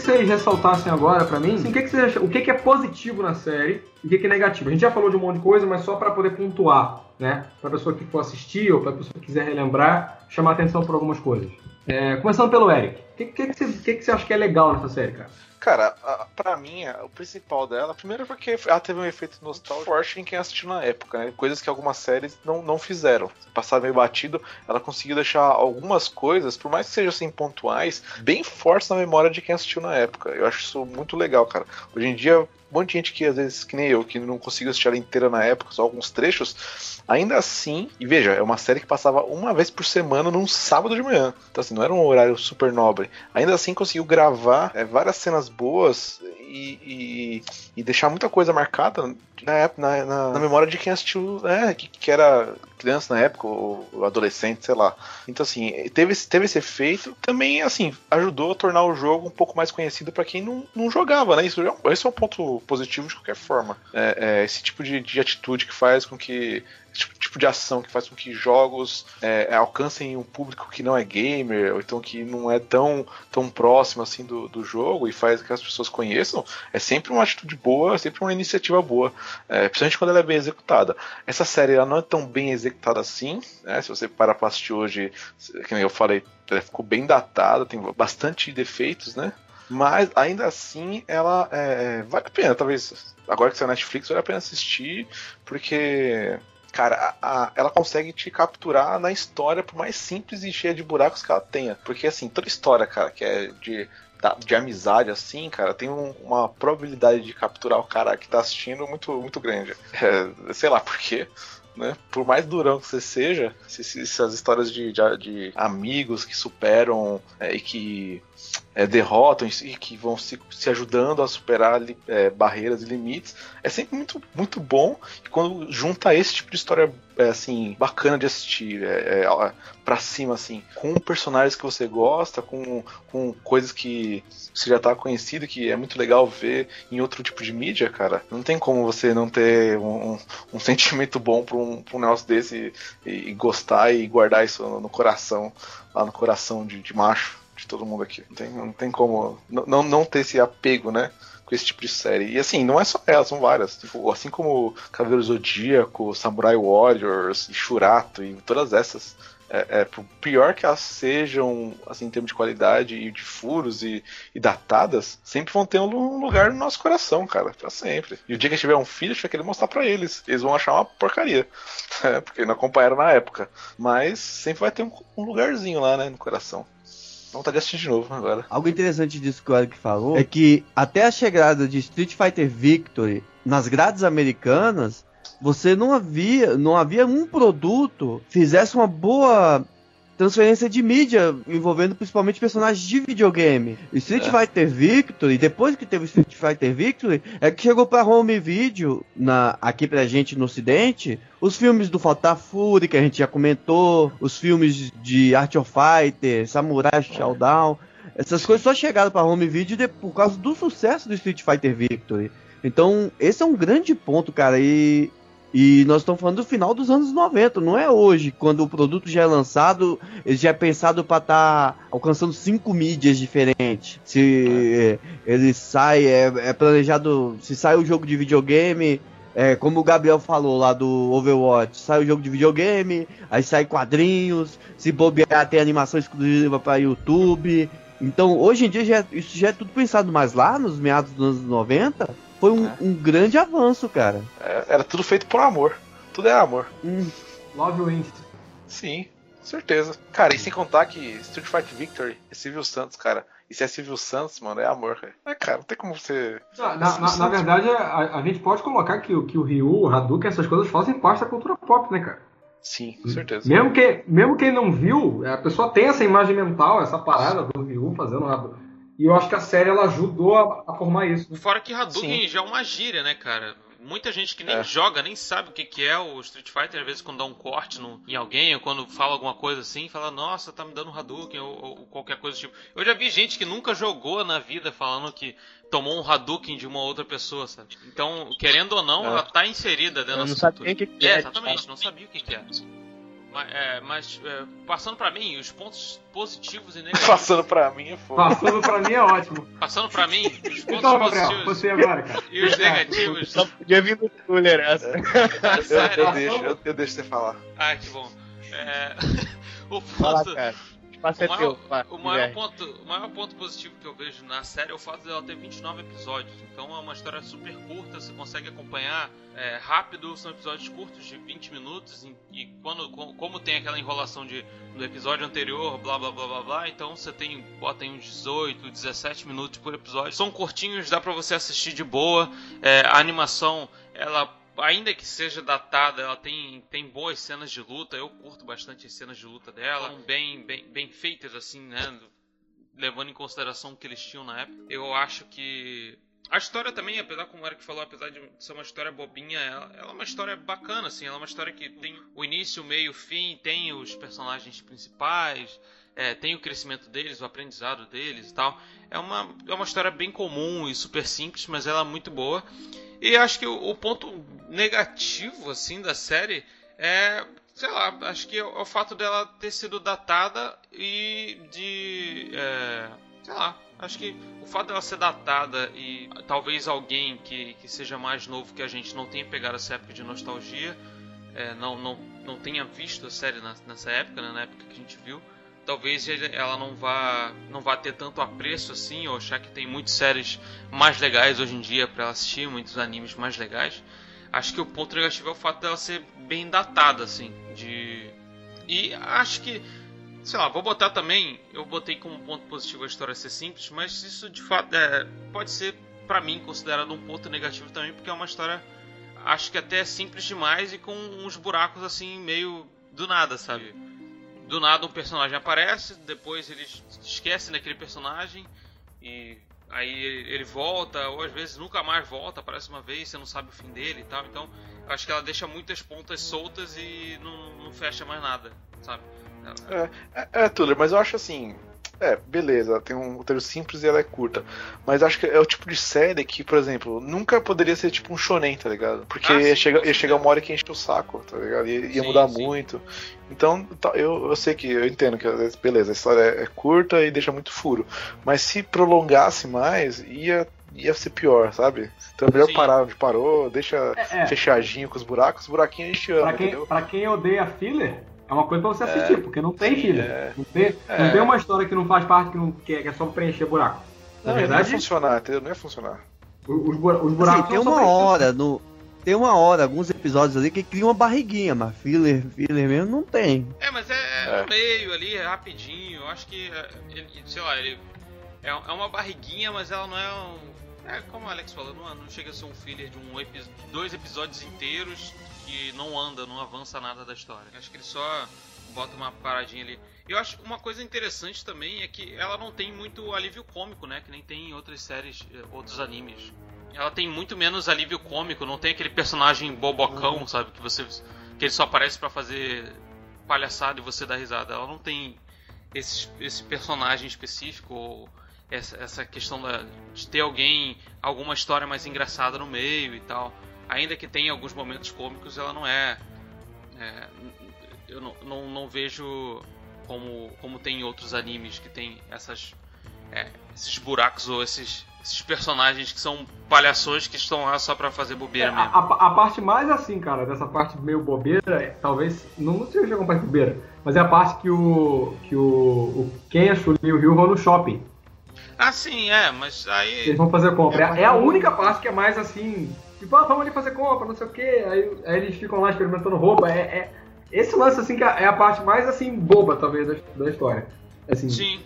que vocês ressaltassem agora para mim assim, o, que, que você acha, o que, que é positivo na série e o que, que é negativo. A gente já falou de um monte de coisa, mas só para poder pontuar, né? Para pessoa que for assistir ou para pessoa que quiser relembrar, chamar atenção por algumas coisas. É, começando pelo Eric, o que, que, que, você, que, que você acha que é legal nessa série, cara? Cara, pra mim, o principal dela, primeiro porque ela teve um efeito nostálgico forte em quem assistiu na época, né? Coisas que algumas séries não, não fizeram. Passar meio batido, ela conseguiu deixar algumas coisas, por mais que sejam assim pontuais, bem fortes na memória de quem assistiu na época. Eu acho isso muito legal, cara. Hoje em dia, um monte de gente que às vezes, que nem eu, que não conseguiu assistir ela inteira na época, só alguns trechos, ainda assim, e veja, é uma série que passava uma vez por semana num sábado de manhã. Então, assim, não era um horário super nobre. Ainda assim, conseguiu gravar é, várias cenas boas e, e, e, deixar muita coisa marcada na, na, na, na memória de quem assistiu, né, que, que, era criança na época, ou, adolescente, sei lá. Então, assim, teve, teve esse efeito. Também, assim, ajudou a tornar o jogo um pouco mais conhecido para quem não, não jogava, né? Isso, é esse é um ponto positivo de qualquer forma. É, é esse tipo de, de atitude que faz com que tipo, tipo de ação que faz com que jogos é, alcancem um público que não é gamer, ou então que não é tão, tão próximo assim do, do jogo e faz que as pessoas conheçam, é sempre uma atitude boa, é sempre uma iniciativa boa, é, principalmente quando ela é bem executada. Essa série ela não é tão bem executada assim, né? se você parar pra assistir hoje, que eu falei, ela ficou bem datada, tem bastante defeitos, né? Mas ainda assim ela é, vale a pena, talvez agora que você é Netflix, vale a pena assistir, porque cara, a, a, ela consegue te capturar na história, por mais simples e cheia de buracos que ela tenha. Porque, assim, toda história, cara, que é de, de amizade, assim, cara, tem um, uma probabilidade de capturar o cara que tá assistindo muito, muito grande. É, sei lá por quê. Né? Por mais durão que você seja, se, se, se as histórias de, de, de, amigos que superam é, e que é, derrotam e que vão se, se ajudando a superar é, barreiras e limites. É sempre muito, muito bom e quando junta esse tipo de história é, assim bacana de assistir, é, é, para cima assim, com personagens que você gosta, com, com coisas que você já tá conhecido, que é muito legal ver em outro tipo de mídia, cara. Não tem como você não ter um, um, um sentimento bom para um, pra um negócio desse e, e, gostar e guardar isso no, no coração, lá no coração de, de macho de todo mundo aqui. Não tem, não tem como não, não ter esse apego, né? Com esse tipo de série. E assim, não é só ela, são várias. Tipo, assim como Cavaleiro Zodíaco, Samurai Warriors, Shurato e todas essas. É, é, por pior que elas sejam, assim, em termos de qualidade e de furos e, e, datadas, sempre vão ter um lugar no nosso coração, cara, pra sempre. E o dia que tiver um filho, a gente vai querer mostrar pra eles. Eles vão achar uma porcaria, é, porque não acompanharam na época. Mas sempre vai ter um, um lugarzinho lá, né, no coração. Vontade de assistir de novo agora. Algo interessante disso que o Eric falou é que até a chegada de Street Fighter Victory nas grades americanas, você não havia, não havia um produto fizesse uma boa transferência de mídia envolvendo principalmente personagens de videogame. Street é. Fighter Victory, depois que teve Street Fighter Victory, é que chegou pra home video na, aqui pra gente no ocidente, os filmes do Fatal Fury, que a gente já comentou, os filmes de Art of Fighter, Samurai Showdown, essas coisas só chegaram pra home video de, por causa do sucesso do Street Fighter Victory. Então, esse é um grande ponto, cara. E, e nós estamos falando do final dos anos 90, não é hoje, quando o produto já é lançado, ele já é pensado para estar tá alcançando cinco mídias diferentes. Se é. ele sai, é, é, planejado, se sai o jogo de videogame, é, como o Gabriel falou lá do Overwatch, sai o jogo de videogame, aí sai quadrinhos, se bobear tem animação exclusiva para YouTube. Então, hoje em dia, já, isso já é tudo pensado, mas lá nos meados dos anos 90, foi um, é. um grande avanço, cara. É, era tudo feito por amor. Tudo é amor. Hum. Love wins. Sim, certeza. Cara, e sem contar que Street Fighter Victory é Civil Santos, cara. E se é Civil Santos, mano, é amor, cara. É, cara, não tem como você. Na, na, na verdade, a, a, gente pode colocar que, que o Ryu, o Hadouken, essas coisas fazem parte da cultura pop, né, cara? Sim, com certeza. Mesmo, que, mesmo quem não viu, a pessoa tem essa imagem mental, essa parada do Ryu fazendo Hadouken. E eu acho que a série ela ajudou a, a formar isso. Fora que Hadouken Sim. já é uma gíria, né, cara? Muita gente que nem é. joga, nem sabe o que, que é o Street Fighter, às vezes quando dá um corte no, em alguém, ou quando fala alguma coisa assim, fala, nossa, tá me dando Hadouken, ou, ou, qualquer coisa do tipo. Eu já vi gente que nunca jogou na vida falando que tomou um Hadouken de uma outra pessoa, sabe? Então, querendo ou não, é. ela tá inserida dentro da nossa cultura. Que que é, é, exatamente, não sabia o que, que é. Mas, é, mas é, passando pra mim, os pontos positivos e negativos. Passando pra mim é foda. Passando pra mim é ótimo. Passando pra mim, os pontos então, positivos. você agora, cara. E os negativos. Só podia vir do cooler essa. É. Eu, eu, deixo, eu, eu, deixo você falar. Ah, que bom. É, o ponto. Fala, cara espaço o maior, teu. Pá, o, maior ponto, o maior ponto positivo que eu vejo na série é o fato dela ter 29 episódios. Então é uma história super curta, você consegue acompanhar é, rápido, são episódios curtos de 20 minutos. E, quando, como tem aquela enrolação de, do episódio anterior, blá blá blá blá blá, então você tem, bota em uns 18, 17 minutos por episódio. São curtinhos, dá pra você assistir de boa. É, a animação, ela ainda que seja datada, ela tem, tem boas cenas de luta. Eu curto bastante as cenas de luta dela. São bem, bem, bem feitas, assim, né? Levando em consideração o que eles tinham na época. Eu acho que. A história também, apesar como o Eric falou, apesar de ser uma história bobinha, ela, ela, é uma história bacana, assim. Ela é uma história que tem o início, o meio, o fim, tem os personagens principais, é, tem o crescimento deles, o aprendizado deles e tal. É uma, é uma história bem comum e super simples, mas ela é muito boa. E acho que o, o ponto negativo assim da série é, sei lá, acho que é o fato dela ter sido datada e de, é, sei lá, acho que o fato dela ser datada e talvez alguém que, que seja mais novo que a gente não tenha pegado essa época de nostalgia, é, não, não, não tenha visto a série na, nessa época, né, na época que a gente viu, talvez ela não vá não vá ter tanto apreço assim, ou achar que tem muitas séries mais legais hoje em dia para assistir, muitos animes mais legais. Acho que o ponto negativo é o fato dela ser bem datada assim, de e acho que sei lá, vou botar também, eu botei como ponto positivo a história ser simples, mas isso de fato é, pode ser para mim considerado um ponto negativo também, porque é uma história acho que até simples demais e com uns buracos assim meio do nada, sabe? Do nada um personagem aparece, depois ele esquece daquele personagem e aí ele volta, ou às vezes nunca mais volta, aparece uma vez, você não sabe o fim dele e tal. Então, acho que ela deixa muitas pontas soltas e não, não fecha mais nada, sabe? É, é, é Tuller, mas eu acho assim, é, beleza, tem um roteiro simples e ela é curta. Mas acho que é o tipo de série que, por exemplo, nunca poderia ser tipo um shonen, tá ligado? Porque ah, sim, ia, chegar, ia chegar uma hora que enche o saco, tá ligado? Ia, ia sim, mudar sim. muito. Então, tá, eu, eu sei que, eu entendo que, beleza, a história é, é curta e deixa muito furo. Mas se prolongasse mais, ia ia ser pior, sabe? Então é melhor Sim. parar onde parou, deixa é, é. fechadinho com os buracos, os buraquinhos a gente ama, pra quem, pra quem odeia filler, é uma coisa pra você assistir, é, porque não tem filler. É, não, tem, é. não tem uma história que não faz parte, que, não, que, é, que é só preencher buraco. Na não, verdade, não ia funcionar, entendeu? Não ia funcionar. Os, os buracos assim, tem uma hora no tem uma hora, alguns episódios ali que cria uma barriguinha, mas filler, filler mesmo não tem. É, mas é, é. no meio ali, é rapidinho. Eu acho que, é, ele, sei lá, ele é, é uma barriguinha, mas ela não é um. É como o Alex falou, não, não chega a ser um filler de um epi dois episódios inteiros que não anda, não avança nada da história. Acho que ele só bota uma paradinha ali. Eu acho uma coisa interessante também é que ela não tem muito alívio cômico, né? Que nem tem em outras séries, eh, outros animes. Ela tem muito menos alívio cômico, não tem aquele personagem bobocão, sabe? Que você. que ele só aparece para fazer palhaçada e você dá risada. Ela não tem esse, esse personagem específico ou essa, essa questão da, de ter alguém, alguma história mais engraçada no meio e tal. Ainda que tenha alguns momentos cômicos, ela não é. é eu não, não, não, vejo como, como tem em outros animes que tem essas, é, esses buracos ou esses, esses personagens que são palhações que estão lá só pra fazer bobeira é, mesmo. A, a, parte mais assim, cara, dessa parte meio bobeira, é, talvez. Não, não sei se chega parte bobeira, mas é a parte que o. que o. o Ken, a Chun e o Ryu vão no shopping. Ah, sim, é, mas aí. Eles vão fazer compra. É, é a única parte que é mais assim. Tipo, ah, vamos ali fazer compra, não sei o quê. Aí, aí eles ficam lá experimentando roupa. É, é, esse lance, assim, que é a parte mais, assim, boba, talvez, da, da história. Assim, sim.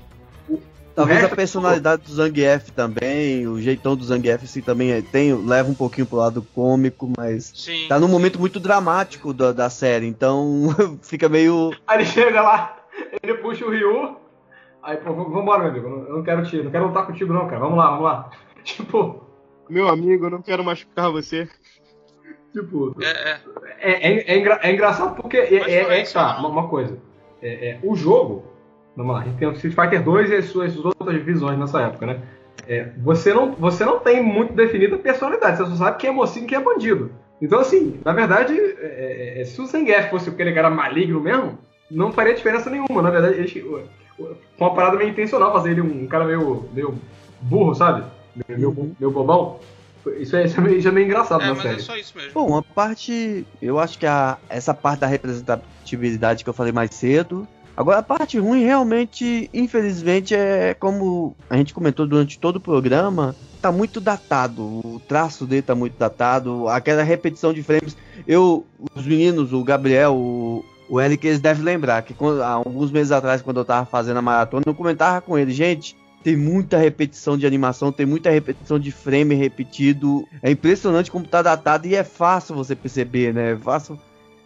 O, Talvez a personalidade do Zangief também, o jeitão do Zangief assim, também é, tem, leva um pouquinho pro lado cômico, mas Sim. tá num momento muito dramático da, da série, então fica meio. Aí ele chega lá, ele puxa o Ryu, Aí, pô, vambora, meu amigo. Eu não quero te. Não quero lutar contigo, não, cara. Vamos lá, vamos lá. Tipo. Meu amigo, eu não quero machucar você. Tipo. É, é. é, é, é, engra, é engraçado porque. É, é, é tá, uma, uma coisa. É, é, o jogo. Vamos lá, a gente tem o Street Fighter 2 e as suas outras visões nessa época, né? É, você, não, você não tem muito definida a personalidade, você só sabe quem é mocinho e quem é bandido. Então, assim, na verdade, é, é, se o Zangief fosse aquele cara maligno mesmo, não faria diferença nenhuma. Na verdade, foi uma parada meio intencional fazer ele um cara meio, meio burro, sabe? Uhum. meio bobão. Isso é, isso é, meio, isso é meio engraçado é, na mas série. É só isso mesmo. Bom, uma parte. Eu acho que a, essa parte da representatividade que eu falei mais cedo. Agora, a parte ruim, realmente, infelizmente, é como a gente comentou durante todo o programa. Tá muito datado. O traço dele tá muito datado. Aquela repetição de frames. Eu, os meninos, o Gabriel, o, o Eric eles deve lembrar que quando, há alguns meses atrás, quando eu tava fazendo a maratona, eu comentava com ele, gente, tem muita repetição de animação, tem muita repetição de frame repetido. É impressionante como tá datado e é fácil você perceber, né? É fácil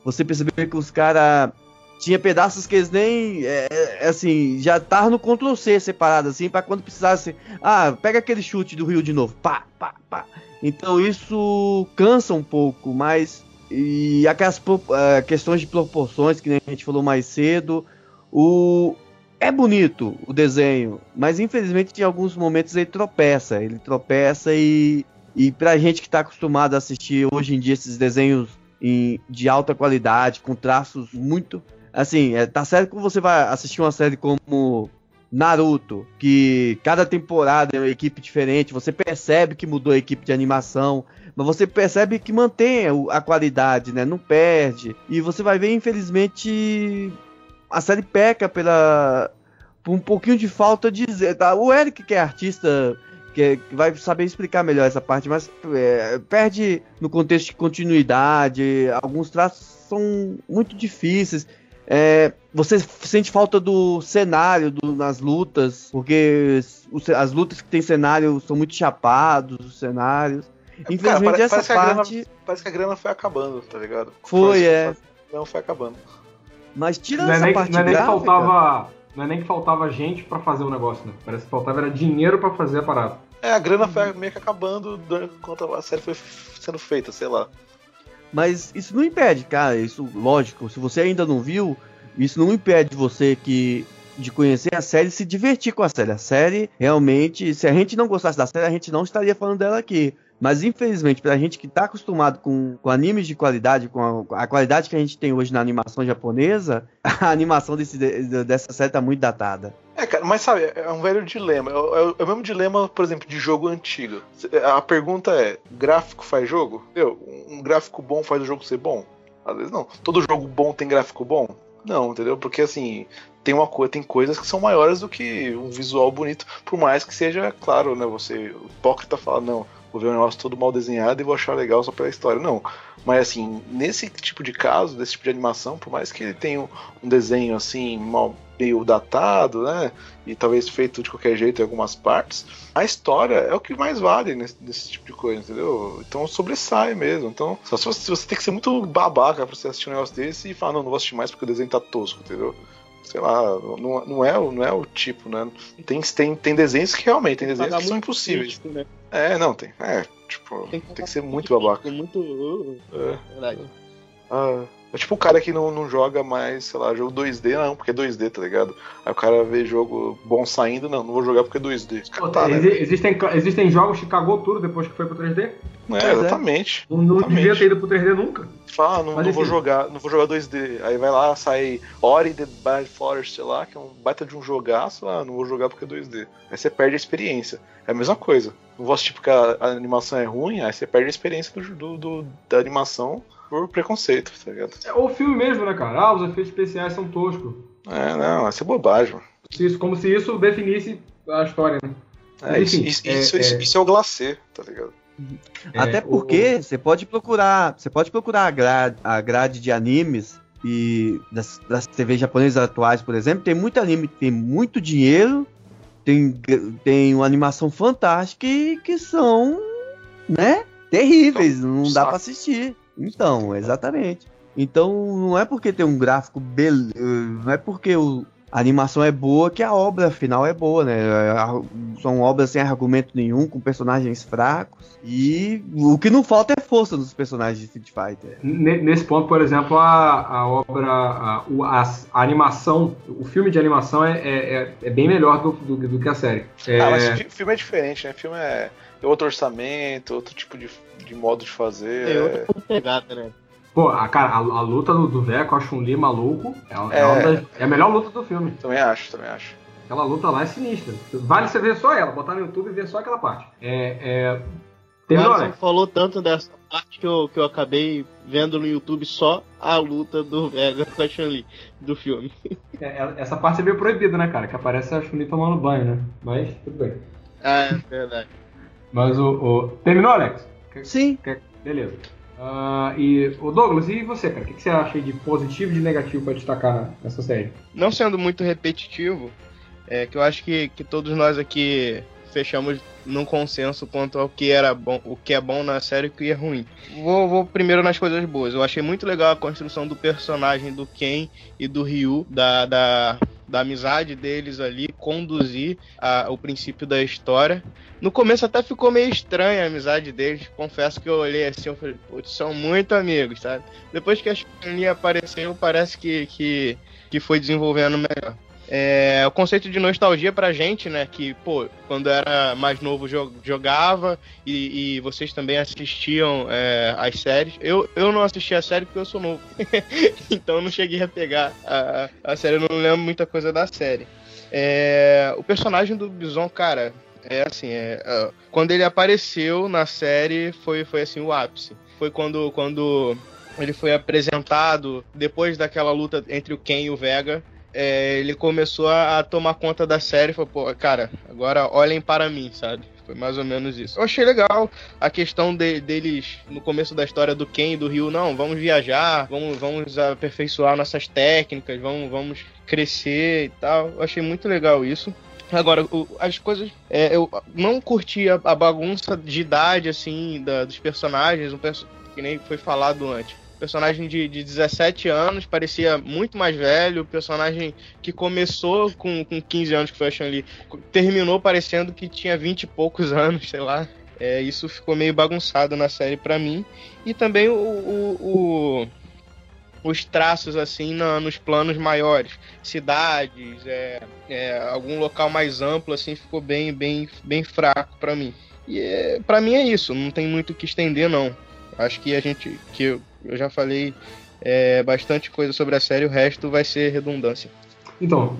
você perceber que os caras tinha pedaços que eles nem é, é, assim, já estavam no Ctrl C separado assim, para quando precisasse, ah, pega aquele chute do Rio de novo, pá, pá, pá. Então isso cansa um pouco, mas e aquelas uh, questões de proporções que a gente falou mais cedo. O, é bonito o desenho, mas infelizmente em alguns momentos ele tropeça. Ele tropeça e, e pra gente que está acostumado a assistir hoje em dia esses desenhos em, de alta qualidade, com traços muito. Assim, é, tá certo que você vai assistir uma série como Naruto, que cada temporada é uma equipe diferente, você percebe que mudou a equipe de animação, mas você percebe que mantém a qualidade, né? Não perde. E você vai ver, infelizmente, a série peca pela por um pouquinho de falta de tá? o Eric que é artista que, vai saber explicar melhor essa parte, mas é, perde no contexto de continuidade. Alguns traços são muito difíceis. É, você sente falta do cenário do, nas lutas, porque os, as lutas que tem cenário são muito chapados, os cenários. Infelizmente, Cara, essa parece parte. Que parece que a grana foi acabando, tá ligado? Foi, é. Não foi acabando. Mas tirando não é essa nem, parte não é nem gráfica, faltava Não é nem que faltava gente pra fazer o negócio, né? Parece que faltava era dinheiro pra fazer a parada. É, a grana foi meio que acabando enquanto a série foi sendo feita, sei lá. Mas isso não impede, cara. Isso, lógico, se você ainda não viu, isso não impede você que de conhecer a série e se divertir com a série. A série, realmente, se a gente não gostasse da série, a gente não estaria falando dela aqui. Mas infelizmente, pra gente que tá acostumado com, com animes de qualidade, com a, a, qualidade que a gente tem hoje na animação japonesa, a animação desse, dessa série tá muito datada. É, cara, mas sabe, é um velho dilema. É, é, é, o mesmo dilema, por exemplo, de jogo antigo. A pergunta é: gráfico faz jogo? Eu, um gráfico bom faz o jogo ser bom? Às vezes não. Todo jogo bom tem gráfico bom? Não, entendeu? Porque assim, tem uma coisa, tem coisas que são maiores do que um visual bonito, por mais que seja, claro, né, você hipócrita fala, não, vou ver um negócio todo mal desenhado e vou achar legal só pela história. Não. Mas assim, nesse tipo de caso, desse tipo de animação, por mais que ele tenha um desenho assim, mal, meio datado, né? E talvez feito de qualquer jeito em algumas partes, a história é o que mais vale nesse, nesse tipo de coisa, entendeu? Então sobressai mesmo. Então, só se você, você tem que ser muito babaca pra você assistir um negócio desse e falar, não, não vou assistir mais porque o desenho tá tosco, entendeu? sei lá, não, não, é, não é o tipo, né? Tem, tem, tem desenhos que realmente, tem desenhos que são impossíveis. Crítico, né? É, não, tem. É, tipo, tem que, tem que ser muito babaca. Muito. Uh, é. Verdade. Ah, é tipo o cara que não, não joga mais, sei lá, jogo 2D, não, porque é 2D, tá ligado? Aí o cara vê jogo bom saindo, não, não vou jogar porque é 2D. Pô, tá, né? existem, existem jogos que cagou tudo depois que foi pro 3D? É, é, exatamente. Não, não exatamente. devia ter ido pro 3D nunca. Fala, ah, não, não vou jogar, não vou jogar 2D. Aí vai lá, sai Ori the Bad Forest, sei lá, que é um baita de um jogaço, ah, não vou jogar porque é 2D. Aí você perde a experiência. É a mesma coisa. Não vou assistir porque a, a animação é ruim, aí você perde a experiência do, do, do da animação por preconceito, tá ligado? É o filme mesmo, né, cara? Ah, os efeitos especiais são toscos. É, não, essa é bobagem, mano. Isso, como se isso definisse a história, né? É, Enfim, isso, é, isso, é... isso é o glacê, tá ligado? É, Até porque o... você pode procurar, você pode procurar a grade, a grade de animes e das, das TVs japonesas atuais, por exemplo, tem muito anime, tem muito dinheiro, tem, tem uma animação fantástica e que são, né, terríveis, não dá para assistir. Então, exatamente. Então, não é porque tem um gráfico beleza, não é porque o, a animação é boa que a obra final é boa, né? São obras sem argumento nenhum, com personagens fracos. E o que não falta é força nos personagens de Street Fighter. Nesse ponto, por exemplo, a, a obra, a, a, a animação, o filme de animação é, é, é bem melhor do, do, do, que a série. É... Ah, mas o filme é diferente, né? O filme é outro orçamento, outro tipo de de modo de fazer. É outra pegada, né? Pô, a, cara, a, a luta do, do Veco, a Chun-Li maluco, é, é, é, das, é, a melhor luta do filme. Também acho, também acho. Aquela luta lá é sinistra. Vale você ver só ela, botar no YouTube e ver só aquela parte. É. é... Terminou, né? falou tanto dessa parte que eu, que eu acabei vendo no YouTube só a luta do Vega com a Chun-Li do filme. É, é, essa parte é meio proibida, né, cara? Que aparece a Chun-Li tomando banho, né? Mas tudo bem. Ah, é verdade. Mas o. o... Terminou, Alex? Sim. Beleza. Uh, e o Douglas, e você, cara? O que, você acha de positivo e de negativo para destacar nessa série? Não sendo muito repetitivo, é que eu acho que, que todos nós aqui fechamos num consenso quanto ao que era bom, o que é bom na série e o que é ruim. Vou, vou, primeiro nas coisas boas. Eu achei muito legal a construção do personagem do Ken e do Ryu, da, da, da amizade deles ali, conduzir a, o princípio da história. No começo até ficou meio estranha a amizade deles. Confesso que eu olhei assim, eu falei, putz, são muito amigos, sabe? Depois que a Chun-Li apareceu, parece que, que, que foi desenvolvendo melhor. É, o conceito de nostalgia pra gente, né? Que, pô, quando era mais novo jogava e, e vocês também assistiam é, as séries. Eu, eu não assisti a série porque eu sou novo. então não cheguei a pegar a, a série, eu não lembro muita coisa da série. É, o personagem do Bison, cara, é assim, é, é, quando ele apareceu na série foi, foi assim o ápice. Foi quando, quando ele foi apresentado depois daquela luta entre o Ken e o Vega é, ele começou a, a, tomar conta da série e falou, pô, cara, agora olhem para mim, sabe? Foi mais ou menos isso. Eu achei legal a questão de, deles, no começo da história do Ken e do Rio, não, vamos viajar, vamos, vamos aperfeiçoar nossas técnicas, vamos, vamos crescer e tal. Eu achei muito legal isso. Agora, as coisas. É, eu não curti a, a, bagunça de idade, assim, da, dos personagens, um que nem foi falado antes personagem de, de 17 anos, parecia muito mais velho, personagem que começou com, com 15 anos, que foi a Chun-Li, terminou parecendo que tinha 20 e poucos anos, sei lá. É, isso ficou meio bagunçado na série para mim. E também o, o, o os traços assim na, nos planos maiores, cidades, é, é, algum local mais amplo assim ficou bem bem bem fraco para mim. E é, para mim é isso, não tem muito o que estender não. Acho que a gente que eu já falei é, bastante coisa sobre a série, o resto vai ser redundância. Então,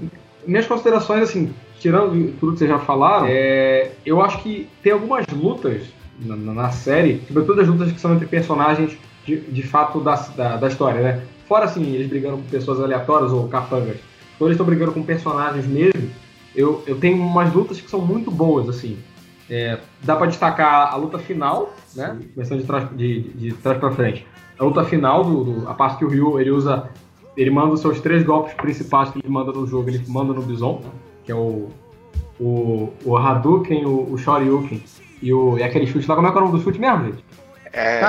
minhas considerações, assim, tirando tudo que vocês já falaram, é, eu acho que tem algumas lutas na, na, série, sobretudo as lutas que são entre personagens de, de fato da, da, da, história, né? Fora, assim, eles brigando com pessoas aleatórias ou capangas. Quando eles estão brigando com personagens mesmo, eu, eu tenho umas lutas que são muito boas, assim. É, dá para destacar a luta final, né? Começando de trás, de, de, de trás para frente a luta final, do, do, a parte que o Ryu ele usa. Ele manda os seus três golpes principais que ele manda no jogo, ele manda no Bison, que é o, o, o Hadouken, o, o Shoryuken e, o, e aquele chute lá. Como é que é o nome do chute mesmo, gente? É.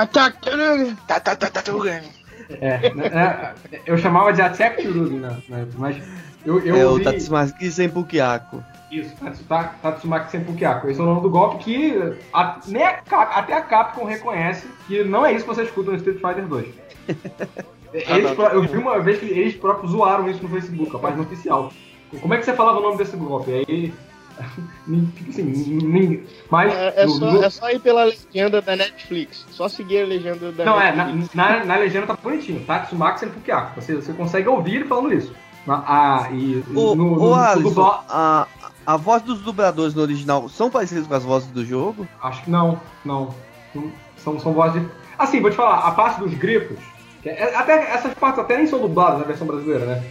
É, né, é, eu chamava de Attack Turugi, né, né, mas eu, eu É ouvi... o Tatsumaki Senpukiako. Isso, Tatsumaki Senpukiako. Esse é o nome do golpe que a, nem a Cap, até a Capcom reconhece que não é isso que você escuta no Street Fighter 2. Eles, eu vi uma vez que eles próprios zoaram isso no Facebook, a página oficial. Como é que você falava o nome desse golpe? Aí. assim, mas. É, é, só, é só ir pela legenda da Netflix. Só seguir a legenda da Não, Netflix. é, na, na, na legenda tá bonitinho. Tatsumax e Fukiaku. Você, você consegue ouvir ele falando isso. Ah, e o, no, no, o Alisson, a, a voz dos dubladores no original são parecidos com as vozes do jogo? Acho que não, não. São, são vozes. Assim, vou te falar, a parte dos grifos é, até essas partes até nem são dubladas na versão brasileira, né?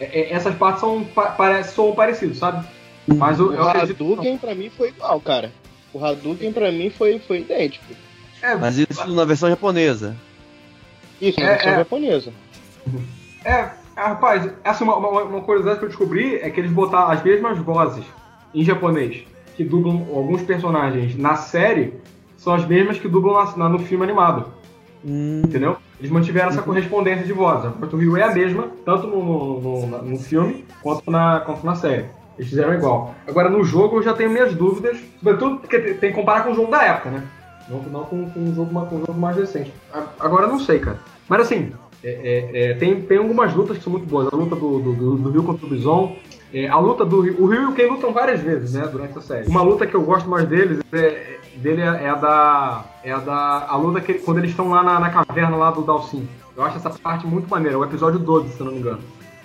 É, é, essas partes são, parece, são parecidas, sabe? Mas o, o Hadouken pra mim foi igual, cara. O Hadouken pra mim foi, foi idêntico. É, Mas isso na versão japonesa. Isso, na é, versão é. japonesa. É, rapaz, essa uma, uma, uma, curiosidade que eu descobri é que eles botaram as mesmas vozes em japonês que dublam alguns personagens na série são as mesmas que dublam na, na, no filme animado. Hum. Entendeu? Eles mantiveram essa uhum. correspondência de voz. A Porto Rio é a mesma, tanto no, no, no, no, filme quanto na, quanto na série. Eles fizeram igual. Agora, no jogo, eu já tenho minhas dúvidas, sobretudo porque tem que comparar com o jogo da época, né? Não, não com, com, um jogo, com um jogo mais recente. Agora, eu não sei, cara. Mas, assim, é, é, é, tem, tem algumas lutas que são muito boas. A luta do, do, do, contra o Bison. É, a luta do Rio. O Rio e o Ken lutam várias vezes, né? Durante a série. Uma luta que eu gosto mais deles é, dele é, é, a da. É a da. A luta que, quando eles estão lá na, na, caverna lá do Dalsin. Eu acho essa parte muito maneira, é o episódio 12, se não me engano.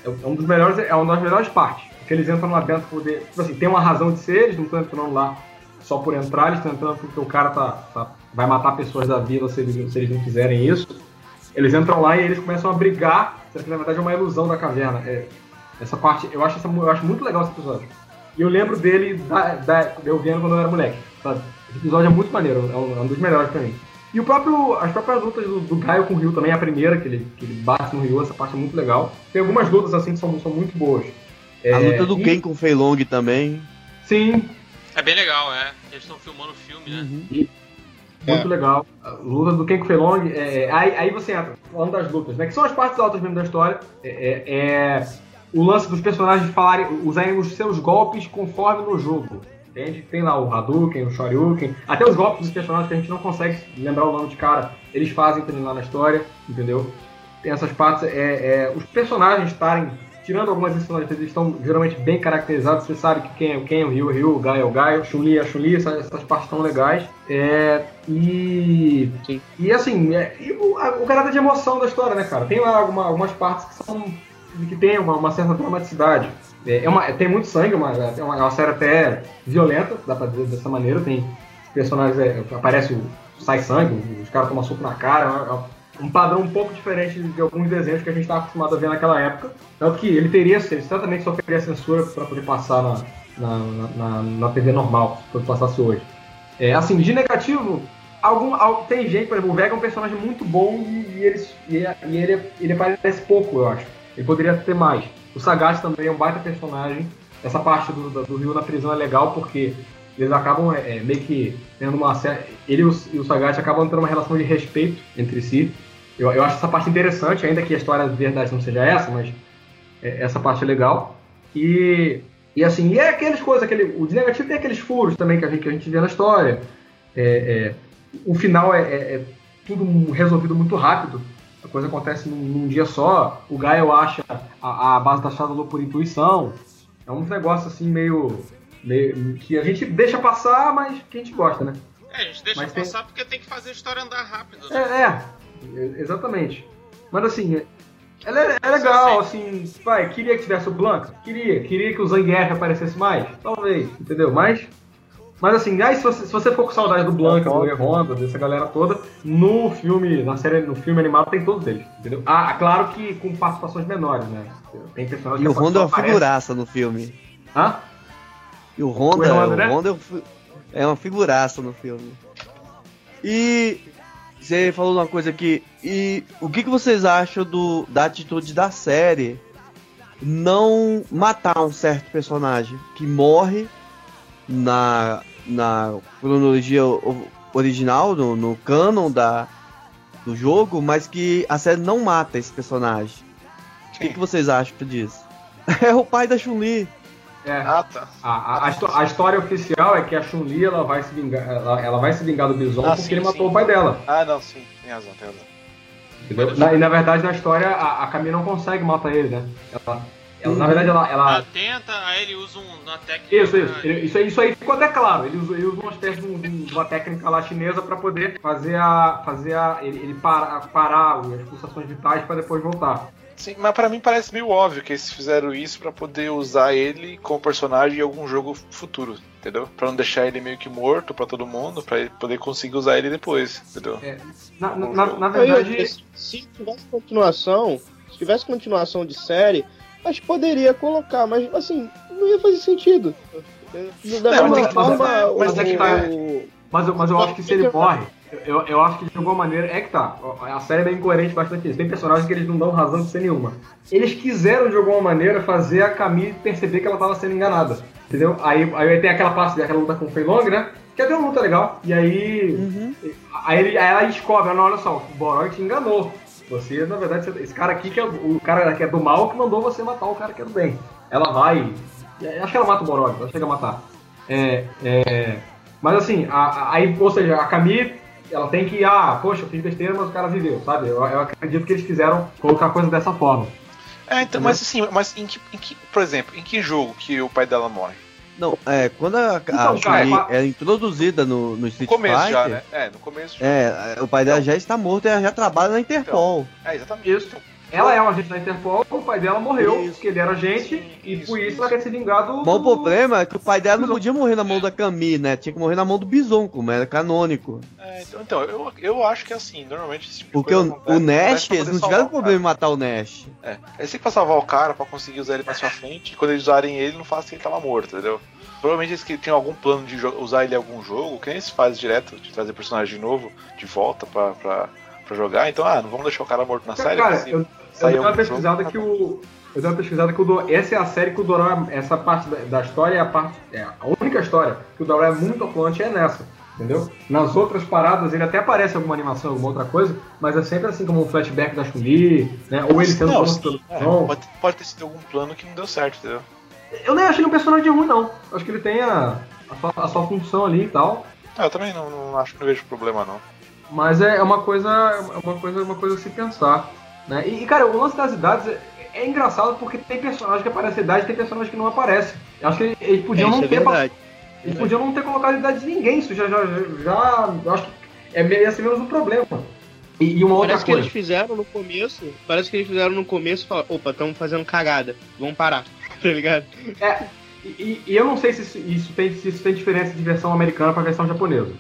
É, é um dos melhores, é uma das melhores partes. Porque eles entram lá dentro poder. Tipo assim, tem uma razão de ser, eles não estão entrando lá só por entrar, eles estão entrando porque o cara tá, tá, vai matar pessoas da vila se eles, se eles não fizerem isso. Eles entram lá e eles começam a brigar, sendo que na verdade é uma ilusão da caverna. É, essa parte, eu acho, essa, eu acho muito legal esse episódio. E eu lembro dele, da, da, eu vendo quando eu era moleque, sabe? Esse episódio é muito maneiro, é um, é um dos melhores pra mim. E o próprio, as próprias lutas do, do Gaio com o Ryu também, a primeira, que ele, que ele bate no Ryu, essa parte é muito legal. Tem algumas lutas assim que são, são muito boas. É, a luta do e... Ken com o Fei Long também. Sim. É bem legal, é. Eles estão filmando o filme, né? Uhum. E, muito é. legal. Luta do Ken Long, é, é, aí, aí você entra, falando das lutas, né? Que são as partes altas mesmo da história. É, é, é o lance dos personagens falarem, usarem os seus golpes conforme no jogo. Entende? Tem lá o Hadouken, o Shoryuken, até os golpes dos personagens que a gente não consegue lembrar o nome de cara, eles fazem também lá na história, entendeu? Tem essas partes, é, é os personagens estarem, tirando algumas personagens, eles estão geralmente bem caracterizados, você sabe que quem é, quem é o Ryu, o Ryu, o Gai é o Gai, o Chun-Li é a Chun-Li, essas, essas, partes estão legais. É, e, Sim. e assim, é, e o, a, o caráter de emoção da história, né, cara? Tem lá alguma, algumas partes que são que tem uma, uma certa dramaticidade. É, é uma, tem muito sangue, uma, é uma, é uma série até violenta, dá pra dizer dessa maneira. Tem personagens, é, aparece, sai sangue, os caras tomam soco na cara. Um padrão um pouco diferente de alguns desenhos que a gente estava acostumado a ver naquela época. Tanto que ele teria, ele certamente sofreria censura para poder passar na, na, na, na, TV normal, se passasse hoje. É, assim, de negativo, algum, tem gente, por exemplo, o Vega é um personagem muito bom e, e, ele, e, ele, ele aparece pouco, eu acho. Ele poderia ter mais. O Sagat também é um baita personagem. Essa parte do, do, do Rio na prisão é legal porque eles acabam é, é meio que tendo uma ele e o Sagat acabam tendo uma relação de respeito entre si. Eu, eu acho essa parte interessante, ainda que a história de verdade não seja essa, mas é, essa parte é legal. E, e assim, e é aquelas coisas, aquele, o de negativo tem aqueles furos também que a gente, que a gente vê na história. É, é o final é, é, é tudo resolvido muito rápido a coisa acontece num, num dia só. O Gael acha a, a base da Shadow por intuição. É um negócio assim meio, meio. que a gente deixa passar, mas que a gente gosta, né? É, a gente deixa mas passar tem... porque tem que fazer a história andar rápido, né? É, é exatamente. Mas assim, ela é, é legal, assim, vai, queria que tivesse o Blanca? Queria. Queria que o Zangief aparecesse mais? Talvez, entendeu? Mas mas assim, aí se você, se você for com saudade do Blanca, do E Honda, dessa galera toda, no filme, na série, no filme animado tem todos eles, entendeu? Ah, claro que com participações menores, né? Tem personagens E o Honda é uma figuraça no filme. Hã? E o Honda, o Honda, né? o Honda é uma figuraça no filme. E você falou uma coisa aqui. E o que, que vocês acham do, da atitude da série não matar um certo personagem que morre na na cronologia original, no, no canon da, do jogo, mas que a série não mata esse personagem. O que, que, vocês acham disso? É o pai da Chun-Li. É. Ah, tá. A, a, a, história oficial é que a Chun-Li ela vai se vingar, ela, ela vai se vingar do Bison ah, porque sim, ele matou sim. o pai dela. Ah, não, sim, tem razão, tem razão. Entendeu? Na, e na verdade, na história, a, a Camille não consegue matar ele, né? Ela, ela, na verdade, ela, ela. Ela tenta, aí ele usa um, uma técnica. Isso, isso. Ele, isso, aí, isso aí ficou até claro. Ele usa, ele usa uma espécie de, um, uma técnica lá chinesa pra poder fazer a. fazer a. ele, ele parar, parar as pulsações vitais pra depois voltar. Sim, mas para mim parece meio óbvio que eles fizeram isso para poder usar ele como personagem em algum jogo futuro, entendeu? Para não deixar ele meio que morto para todo mundo, para poder conseguir usar ele depois, entendeu? É, na, na, na, verdade, se tivesse continuação, se tivesse continuação de série, acho que poderia colocar, mas assim, não ia fazer sentido. Da mesma forma, mas, é que tá, mas, mas eu acho que se ele morre eu, eu acho que de alguma maneira. É que tá. A série é bem incoerente bastante isso. Tem personagens que eles não dão razão de ser nenhuma. Eles quiseram, de alguma maneira, fazer a Camille perceber que ela estava sendo enganada. Entendeu? Aí, aí tem aquela parte daquela luta com o Fei Long, né? Que é até uma luta legal. E aí. Uhum. Aí, ele, aí ela descobre, não, olha só, o Borog te enganou. Você, na verdade, esse cara aqui que é o cara que é do mal que mandou você matar o cara que é do bem. Ela vai. Acho que ela mata o Borog, ela chega a matar. É, é, mas assim, aí, ou seja, a Camille ela tem que, ah, poxa, eu fiz besteira, mas o cara viveu, sabe? Eu, eu acredito que eles quiseram colocar a coisa dessa forma. É, então, mas assim, mas em que, em que, por exemplo, em que jogo que o pai dela morre? Não, é, quando a, então, a cara, é, é, introduzida no, no Street no começo Fighter... Já, né? É, no começo já. É, o pai dela então, já está morto e ela já trabalha na Interpol. Então, é, exatamente. Isso. Ela é um agente da Interpol, o pai dela morreu, isso. porque ele era agente, Sim, e isso, por isso, isso, ela quer se vingar do. Bom, o problema é que o pai dela não podia morrer na mão da Camille, né? Tinha que morrer na mão do Bison, como era canônico. É, então, então eu, eu acho que é assim, normalmente esse tipo Porque o, o Nash, eles não tiveram problema em matar o Nash. É, eles têm que salvar o cara pra conseguir usar ele mais pra frente, e quando eles usarem ele, não fazem que ele tava morto, entendeu? Provavelmente eles que tem algum plano de usar ele em algum jogo, que nem se faz direto, de trazer personagem novo de volta pra, pra, pra jogar. Então, ah, não vamos deixar o cara morto na série. Cara, eu, eu dei uma pesquisada que o. Eu dei uma pesquisada que o essa é a série que o Doró, essa parte da, da, história é a parte. É a única história que o Doró é muito atuante é nessa. Entendeu? Nas outras paradas ele até aparece alguma animação, alguma outra coisa, mas é sempre assim como um flashback da Chun-Li, né? Ou ele sendo não, sim, é, pode, pode ter sido algum plano que não deu certo, entendeu? Eu nem achei ele um personagem ruim, não. Acho que ele tem a, a, sua, a sua função ali e tal. Ah, eu também não, não acho que não vejo problema, não. Mas é, é uma coisa. É uma coisa, uma coisa a se pensar. Né? E, cara, o lance das idades é, é engraçado porque tem personagem que aparece idade e tem personagem que não aparece. Eu acho que eles podiam é, não é ter. Verdade. Eles podiam não ter colocado a idade de ninguém. Isso já. já, já eu acho que é assim mesmo um problema. E, e uma outra parece coisa. que eles fizeram no começo. Parece que eles fizeram no começo e falaram, opa, estamos fazendo cagada. Vamos parar. tá ligado? É. E, e, eu não sei se isso, isso, tem, se isso tem diferença de versão americana para versão japonesa.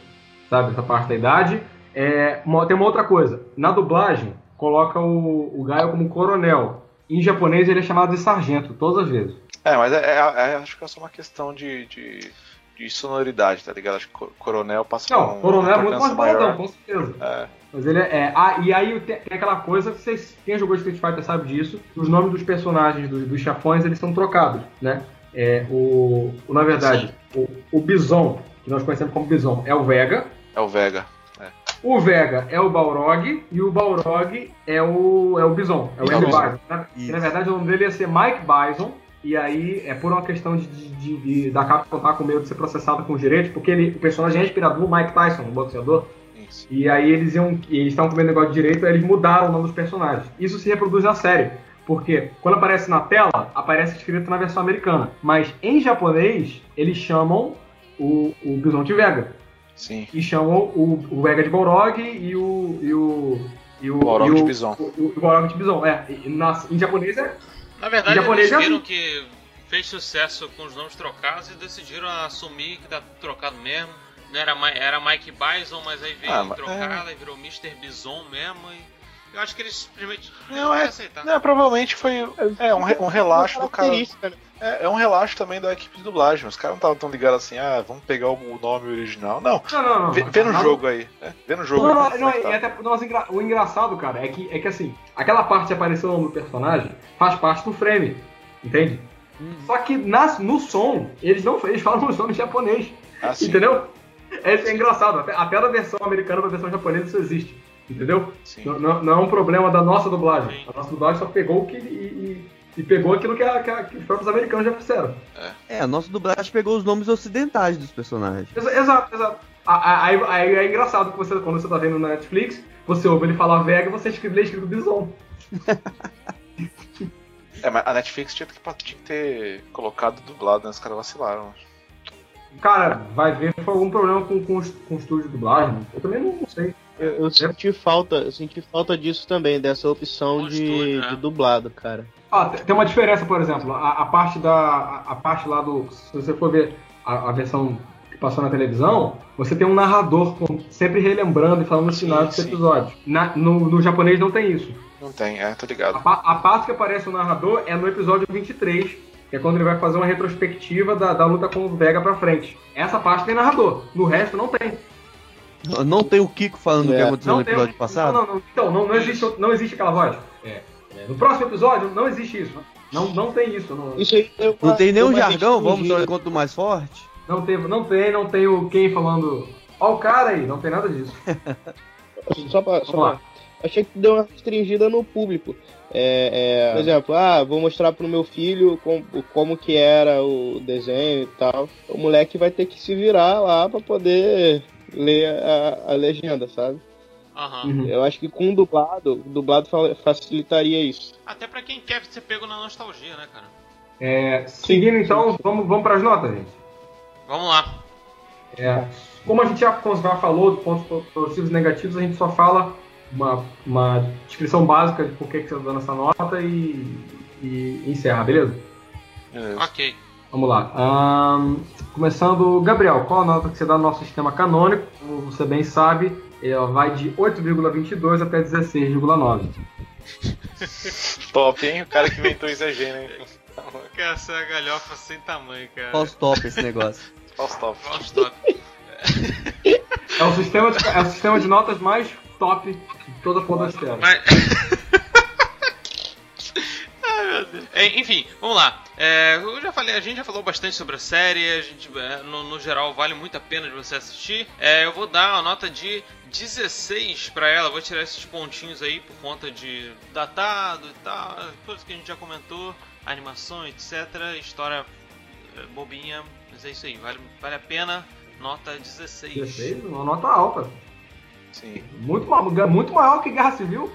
Sabe? Essa parte da idade. É, tem uma outra coisa. Na dublagem, coloca o, o Gaio como coronel. Em japonês ele é chamado de sargento, todas as vezes. É, mas é, é, é acho que é só uma questão de, de, de, sonoridade, tá ligado? Acho que coronel passa Não, coronel é muito mais baladão, com certeza. É. Mas ele é. é ah, e aí tem, aquela coisa, vocês, quem jogou Street Fighter sabe disso, os nomes dos personagens dos, dos chafões eles são trocados, né? É, o, o na verdade, o, o Bison, que nós conhecemos como Bison, é o Vega. É o Vega. O Vega é o Balrog e o Balrog é o, é o Bison, é o Andy Bison. Na, na, verdade, o nome dele ia ser Mike Bison. E aí é por uma questão de, de, de, de da Capcom estar com medo de ser processado com os direitos, porque ele, o personagem é inspirado no Mike Tyson, o boxeador. Isso. E aí eles iam. Eles estavam com medo negócio de direito, aí eles mudaram o nome dos personagens. Isso se reproduz na série. Porque quando aparece na tela, aparece escrito na versão americana. Mas em japonês, eles chamam o, o Bison de Vega. Sim. E chamam o, o Vega de Balrog e o. E o e o Balrog de Bison. O, o, o Balrog de Bison, é. Na, em japonês é. Na verdade, japonês eles é viram é... que fez sucesso com os nomes trocados e decidiram assumir que tá trocado mesmo. Não era, era Mike Bison, mas aí veio ah, trocado, é... virou Mr. Bison mesmo. E eu acho que eles simplesmente não, é, aceitar. Não, provavelmente foi é, um, um relaxo do cara. Né? É, é, um relaxo também da equipe de dublagem. Os caras não estavam tão ligados assim, ah, vamos pegar o nome original. Não, não, não. não vê, vê no jogo aí. Né? Vê no jogo. Não, não, não, é até, nossa, o engraçado, cara, é que, é que assim, aquela parte que apareceu no personagem faz parte do frame. Entende? Hum. Só que nas, no som, eles não eles falam os nomes japonês. Ah, entendeu? É, é engraçado. Até, até da versão americana pra versão japonesa isso existe. Entendeu? Não, não, não, é um problema da nossa dublagem. Sim. A nossa dublagem só pegou o que. E, e, e pegou aquilo que, a, que, a, que, os próprios americanos já fizeram. É. é, a nossa dublagem pegou os nomes ocidentais dos personagens. Exato, exato. Aí, aí, é engraçado que você, quando você tá vendo na Netflix, você ouve ele falar Vega e você escreve, lê escrito Bison. é, mas a Netflix tinha que, tinha que ter colocado dublado, né? Os caras vacilaram. Cara, vai ver foi algum problema com, com, com o estúdio de dublagem. Eu também não sei. Eu, eu senti falta, eu senti falta disso também, dessa opção de, né? de, dublado, cara. Ah, tem uma diferença, por exemplo, a, a parte da. A, a, parte lá do. Se você for ver a, a, versão que passou na televisão, você tem um narrador com, sempre relembrando e falando os finais dos episódios. Na, no, no japonês não tem isso. Não tem, é, tô ligado. A, a, parte que aparece o narrador é no episódio 23, que é quando ele vai fazer uma retrospectiva da, da luta com o Vega pra frente. Essa parte tem narrador, no resto não tem. Não tem o Kiko falando o que é. aconteceu no episódio tem, passado? Não, não, não. Então, não, não, existe, não existe aquela voz. É, é, no próximo episódio não existe isso. Não, não tem isso. Não, isso aí, eu, não tem nenhum jargão? Vamos ao encontro mais forte? Não tem, não tem, não tem o quem falando. Ó o cara aí, não tem nada disso. só pra. Só achei que deu uma restringida no público. É, é, por exemplo, ah, vou mostrar pro meu filho como, como que era o desenho e tal. O moleque vai ter que se virar lá para poder ler a, a legenda, sabe? Uhum. Eu acho que com dublado, dublado facilitaria isso. Até para quem quer ser pego na nostalgia, né, cara? É, seguindo então, vamos, vamos para as notas, gente. Vamos lá. É, como a gente já, já falou de pontos positivos e negativos, a gente só fala uma, uma descrição básica de por que, que você está dando essa nota e, e encerra, beleza? É. Ok. Vamos lá. Um, começando, Gabriel, qual a nota que você dá no nosso sistema canônico? Como você bem sabe, ela vai de 8,22 até 16,9. Top, hein? O cara que inventou isso é gênio, hein? Essa é a galhofa sem tamanho, cara. False top esse negócio. False top. False top. É o sistema de, é o sistema de notas mais top de toda a podosfera. Mas... Deus. Enfim, vamos lá. É, eu já falei, a gente já falou bastante sobre a série, a gente, é, no, no, geral vale muito a pena de você assistir. É, eu vou dar uma nota de 16 para ela, vou tirar esses pontinhos aí por conta de datado e tal, coisas que a gente já comentou, animação, etc. História é, bobinha, mas é isso aí, vale, vale a pena. Nota 16. 16? Uma nota alta. Sim. Muito, muito maior que Guerra Civil.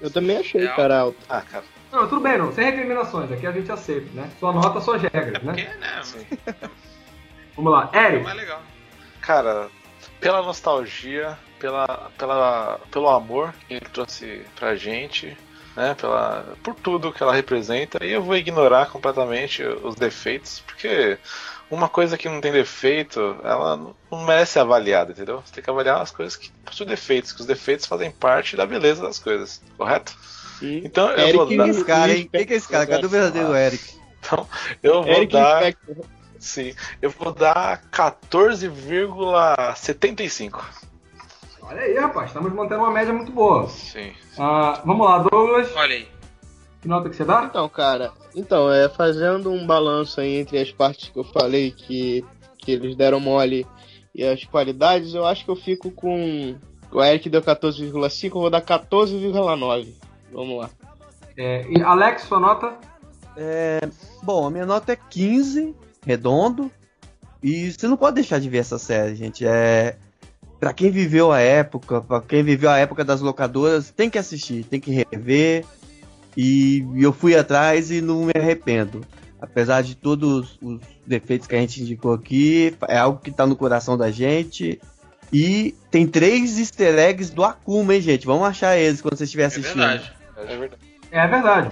Eu também achei, é cara, alto. Ah, cara. Não, tudo bem, não. Sem recriminações. Aqui a gente aceita, né? Sua nota, suas regras, né? É, né? Vamos lá. Eric. É legal. Cara, pela nostalgia, pela, pela, pelo amor que ele trouxe pra gente, né? Pela, por tudo que ela representa. E eu vou ignorar completamente os defeitos, porque uma coisa que não tem defeito, ela não merece ser avaliada, entendeu? Você tem que avaliar as coisas que possuem defeitos, que os defeitos fazem parte da beleza das coisas, correto? E então eu Eric vou dar. Esse cara, hein? Quem que é esse cara? Cadê o verdadeiro Eric? Então, eu vou Eric dar. Inspector. Sim, eu vou dar 14,75. Olha aí, rapaz, estamos mantendo uma média muito boa. Sim. sim. Uh, vamos lá, Douglas. Olha aí. Que nota que você dá? Então, cara, então, é fazendo um balanço aí entre as partes que eu falei que, que eles deram mole e as qualidades, eu acho que eu fico com. O Eric deu 14,5, eu vou dar 14,9. Vamos lá. É, e Alex, sua nota? É, bom, a minha nota é 15, redondo. E você não pode deixar de ver essa série, gente. É. Pra quem viveu a época, pra quem viveu a época das locadoras, tem que assistir, tem que rever. E eu fui atrás e não me arrependo. Apesar de todos os defeitos que a gente indicou aqui, é algo que tá no coração da gente. E tem três easter eggs do Akuma, hein, gente? Vamos achar eles quando você estiver assistindo. É verdade. É verdade. É verdade.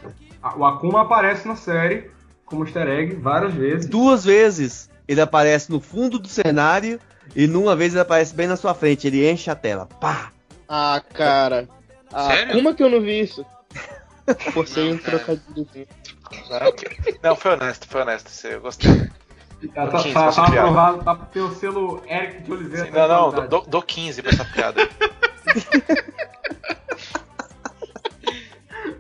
O Akuma aparece na série como easter egg várias vezes. Duas vezes. Ele aparece no fundo do cenário e numa vez ele aparece bem na sua frente. Ele enche a tela. Pá! Ah, cara. Ah, Sério? Como é que eu não vi isso? Forcei um trocadilho. Não, foi honesto, foi honesto. Eu gostei. Tá, tá, tá, tá aprovado, tá pro teu selo Eric de Oliveira. Sim, não, não, dou, dou 15 pra essa piada.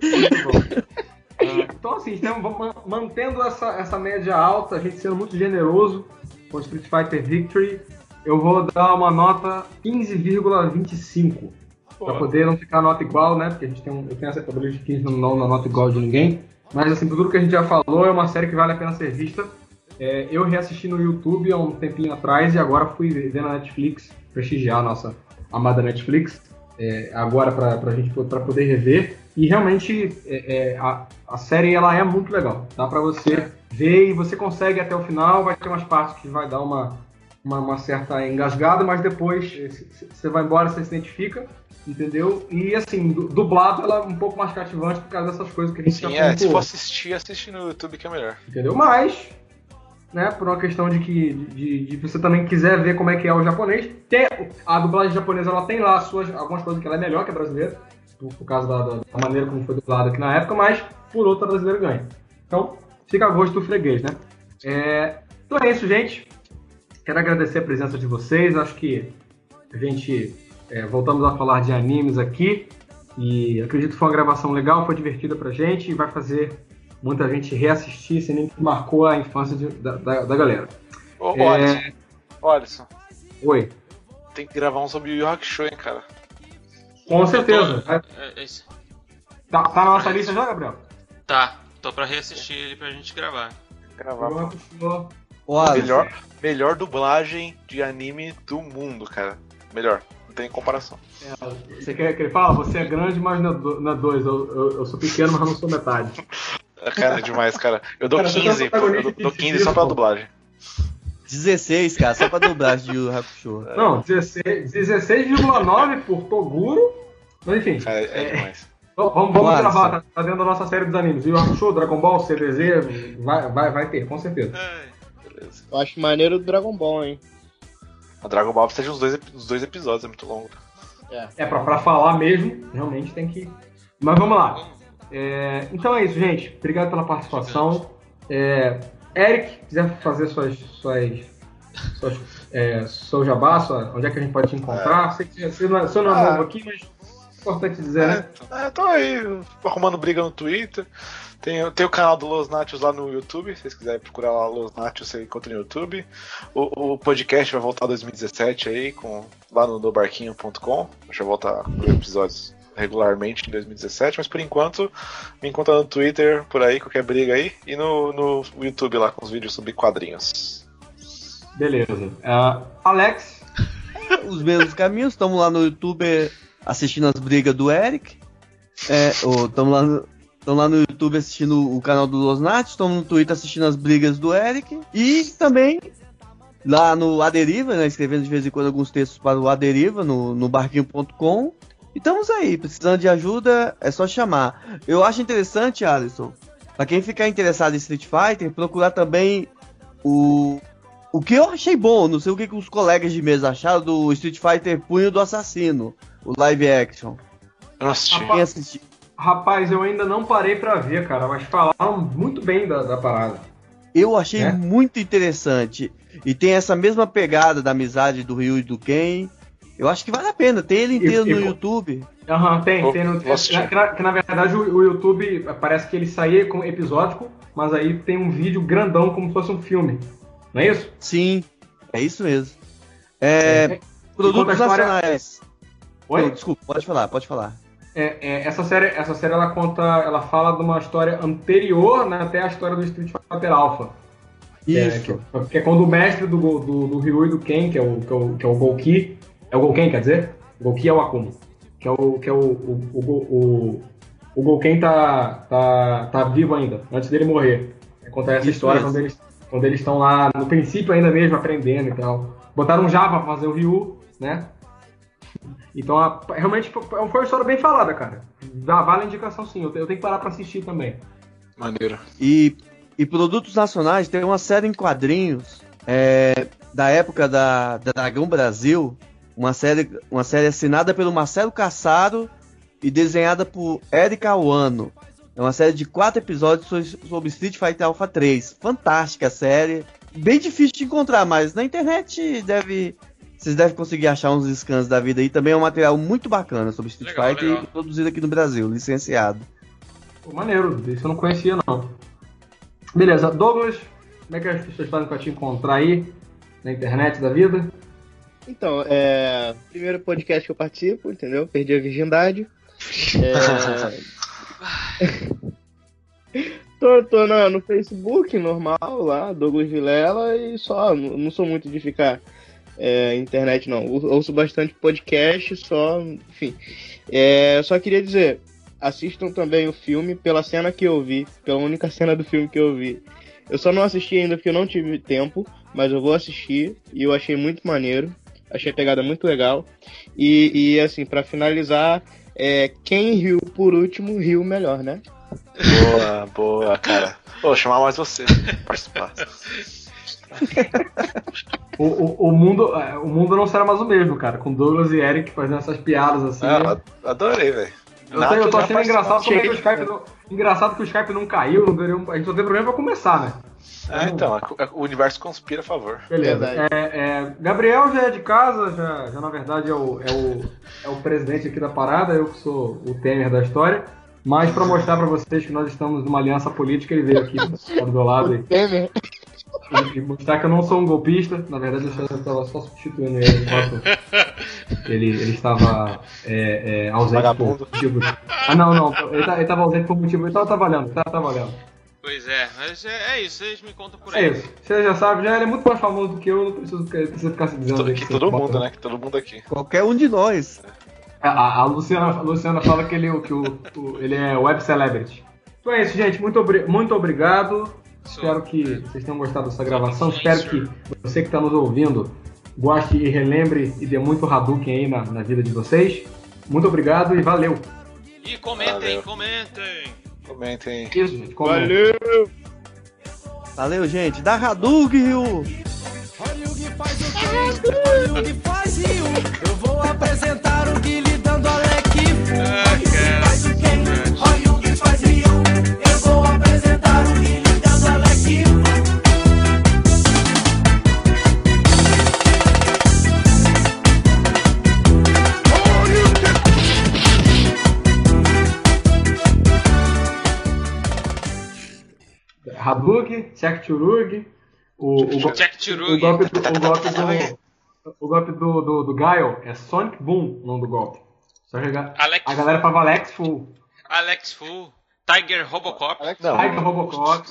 Uh, então, assim, estamos mantendo essa, essa média alta, a gente sendo muito generoso com Street Fighter Victory, eu vou dar uma nota 15,25 para poder não ficar nota igual, né? Porque a gente tem um, eu tenho essa cabeça de 15 não na nota igual de ninguém. Mas assim, por tudo que a gente já falou, é uma série que vale a pena ser vista. É, eu reassisti no YouTube há um tempinho atrás e agora fui ver na Netflix, prestigiar a nossa amada Netflix, é, agora para gente pra poder rever. E realmente é, é, a, a série ela é muito legal. Dá para você ver e você consegue até o final. Vai ter umas partes que vai dar uma, uma, uma certa engasgada, mas depois você vai embora, você se identifica entendeu? E assim, dublado ela é um pouco mais cativante por causa dessas coisas que a gente Sim, é, se for assistir, assiste no YouTube que é melhor. Entendeu? Mas, né, por uma questão de que de, de, você também quiser ver como é que é o japonês, tem, a dublagem japonesa ela tem lá suas, algumas coisas que ela é melhor que a brasileira, por, por causa da, da, maneira como foi dublada aqui na época, mas por outra a brasileira ganha. Então, fica a gosto do freguês, né? É, então é isso, gente. Quero agradecer a presença de vocês. Acho que a gente é, voltamos a falar de animes aqui e acredito que foi uma gravação legal, foi divertida pra gente e vai fazer muita gente reassistir esse anime que marcou a infância de, da, da, da, galera. Ô, é... Alisson. Oi. Tem que gravar um sobre o Yu Hakusho, hein, cara. Com certeza. Tô... É, é tá, tá na nossa lista já, Gabriel? Tá. Tô pra reassistir ele pra gente gravar. Gravar. Melhor, melhor dublagem de anime do mundo, cara. Melhor tem comparação. É, você quer que ele fala? Você é grande, mas não é dois. Eu, eu, eu, sou pequeno, mas não sou metade. Cara, é demais, cara. Eu dou cara, 15, tá eu dou 15 só pra dublagem. 16, cara, só pra dublagem de Yu Hakusho. Não, 16,9 16, por Toguro. Mas enfim. Cara, é, é demais. Vamos, vamos gravar, tá, tá, dentro da nossa série dos animes. Yu Hakusho, Dragon Ball, CDZ, vai, vai, vai ter, com certeza. É, eu acho maneiro o Dragon Ball, hein. A Dragon Ball precisa de uns dois, uns dois episódios, é muito longo. É, é pra, pra falar mesmo, realmente tem que. Mas vamos lá. É, então é isso, gente. Obrigado pela participação. É, Eric, quiser fazer suas. suas, suas é, seu jabá, sua, onde é que a gente pode te encontrar? É. Sei que você não é, você não é ah. novo aqui, mas importante dizer, né? É, tô aí arrumando briga no Twitter. Tem, tem o canal do Los Nachos lá no YouTube, se vocês quiserem procurar lá Los Nachos, você encontra no YouTube. O, o podcast vai voltar em 2017 aí, com, lá no dobarquinho.com. Já volta com episódios regularmente em 2017, mas por enquanto me encontra no Twitter, por aí, qualquer briga aí, e no, no YouTube lá com os vídeos sobre quadrinhos. Beleza. Uh, Alex? Os mesmos caminhos, estamos lá no YouTube assistindo as brigas do Eric. É, estamos lá no, Estão lá no YouTube assistindo o canal do Los Natos, estão no Twitter assistindo as brigas do Eric. E também lá no Aderiva, né, escrevendo de vez em quando alguns textos para o Aderiva, no, no barquinho.com. E estamos aí, precisando de ajuda, é só chamar. Eu acho interessante, Alisson, para quem ficar interessado em Street Fighter, procurar também o. O que eu achei bom, não sei o que, que os colegas de mesa acharam do Street Fighter Punho do Assassino, o live action. Eu assisti. Quem assistiu? Rapaz, eu ainda não parei para ver, cara, mas falaram muito bem da, da parada. Eu achei é? muito interessante. E tem essa mesma pegada da amizade do Ryu e do Ken. Eu acho que vale a pena. Tem ele inteiro e, no e, YouTube. Aham, uhum, tem, tem no, que, na, que, na, verdade o, o, YouTube parece que ele saía com episódico, mas aí tem um vídeo grandão como se fosse um filme. Não é isso? Sim, é isso mesmo. É, é produtos história... nacionais. Oi? Não, desculpa, pode falar, pode falar. É, é, essa série, essa série ela conta, ela fala de uma história anterior né, até a história do Street Fighter Alpha. Isso. Que é, que, que é quando o mestre do, do, do Ryu e do Ken, que é o, que é o, que é o Golki, é o Golken, quer dizer? O Golki é o Akuma. Que é o, que é o, o, o, o, o Golken tá, tá, tá vivo ainda, antes dele morrer. É contar essa Isso história quando eles, quando eles estão lá, no princípio ainda mesmo, aprendendo e tal. Botaram um Java pra fazer o Ryu, né? Então, a, realmente foi uma história bem falada, cara. Dá, vale a indicação sim, eu, tenho que parar pra assistir também. Maneiro. E, e produtos nacionais, tem uma série em quadrinhos é, da época da, da Dragão Brasil, uma série, uma série assinada pelo Marcelo Cassaro e desenhada por Erika Wano. É uma série de quatro episódios sobre Street Fighter Alpha 3. Fantástica série. Bem difícil de encontrar, mas na internet deve vocês devem conseguir achar uns scans da vida aí. Também é um material muito bacana sobre Street legal, Fighter legal. e produzido aqui no Brasil, licenciado. Pô, maneiro, isso eu não conhecia não. Beleza, Douglas, como é que as pessoas fazem pra te encontrar aí na internet da vida? Então, é. Primeiro podcast que eu participo, entendeu? Perdi a virgindade. É... tô, tô no, no Facebook, normal, lá, Douglas Vilela, e só. Não, não sou muito de ficar é, internet, não. Ouço bastante podcast, só. Enfim. É, só queria dizer, assistam também o filme pela cena que eu vi, pela única cena do filme que eu vi. Eu só não assisti ainda porque eu não tive tempo, mas eu vou assistir e eu achei muito maneiro. Achei a pegada muito legal. E, e assim, para finalizar, é, quem riu por último, riu melhor, né? Boa, boa, cara. Vou chamar mais você participar. o, o, o, mundo, é, o mundo não será mais o mesmo, cara. Com Douglas e Eric fazendo essas piadas assim. Ah, adorei, velho. Eu, tô, eu tô achando engraçado que o Skype não, engraçado que o Skype não caiu, a gente só tem problema pra começar, né? É, então, o universo conspira a favor. Beleza. É, é, Gabriel já é de casa, já, já na verdade é o, é, o, é o presidente aqui da parada, eu que sou o Temer da história. Mas para mostrar para vocês que nós estamos numa aliança política, ele veio aqui do meu lado. E, e mostrar que eu não sou um golpista. Na verdade, eu estava só substituindo ele enquanto ele, ele estava é, é, ausente Vagabundo. por motivos. Ah, não, não. Ele tá, estava ausente por motivo. Ele estava trabalhando, estava trabalhando. Pois é, mas é, é, isso, vocês me contam por aí. É isso, você já sabe, já ele é muito mais famoso do que eu, não preciso, preciso ficar se dizendo. Que todo mundo, né? Que todo mundo aqui. Qualquer um de nós. A, a, Luciana, a Luciana fala que ele, que o, o, ele é web celebrity. Então é isso, gente. Muito, obri muito obrigado. Espero que vocês tenham gostado dessa gravação. Espero que você que está nos ouvindo goste e relembre e dê muito Hadouken aí na, na vida de vocês. Muito obrigado e valeu. E comentem, valeu. comentem. Comentem. Isso, gente. Comentem. Valeu. Valeu, gente. Dá Hadouken, Rio. faz o que? faz Rio. Eu vou apresentar o Guilherme Hadouken, Check Churug, o, o, o, o, golpe do, o golpe do, o golpe do, do, do Gaio é Sonic Boom, o nome do golpe. Só que a, a galera falava Alex Full. Alex Full. Tiger Robocop. Alex, Tiger Robocop.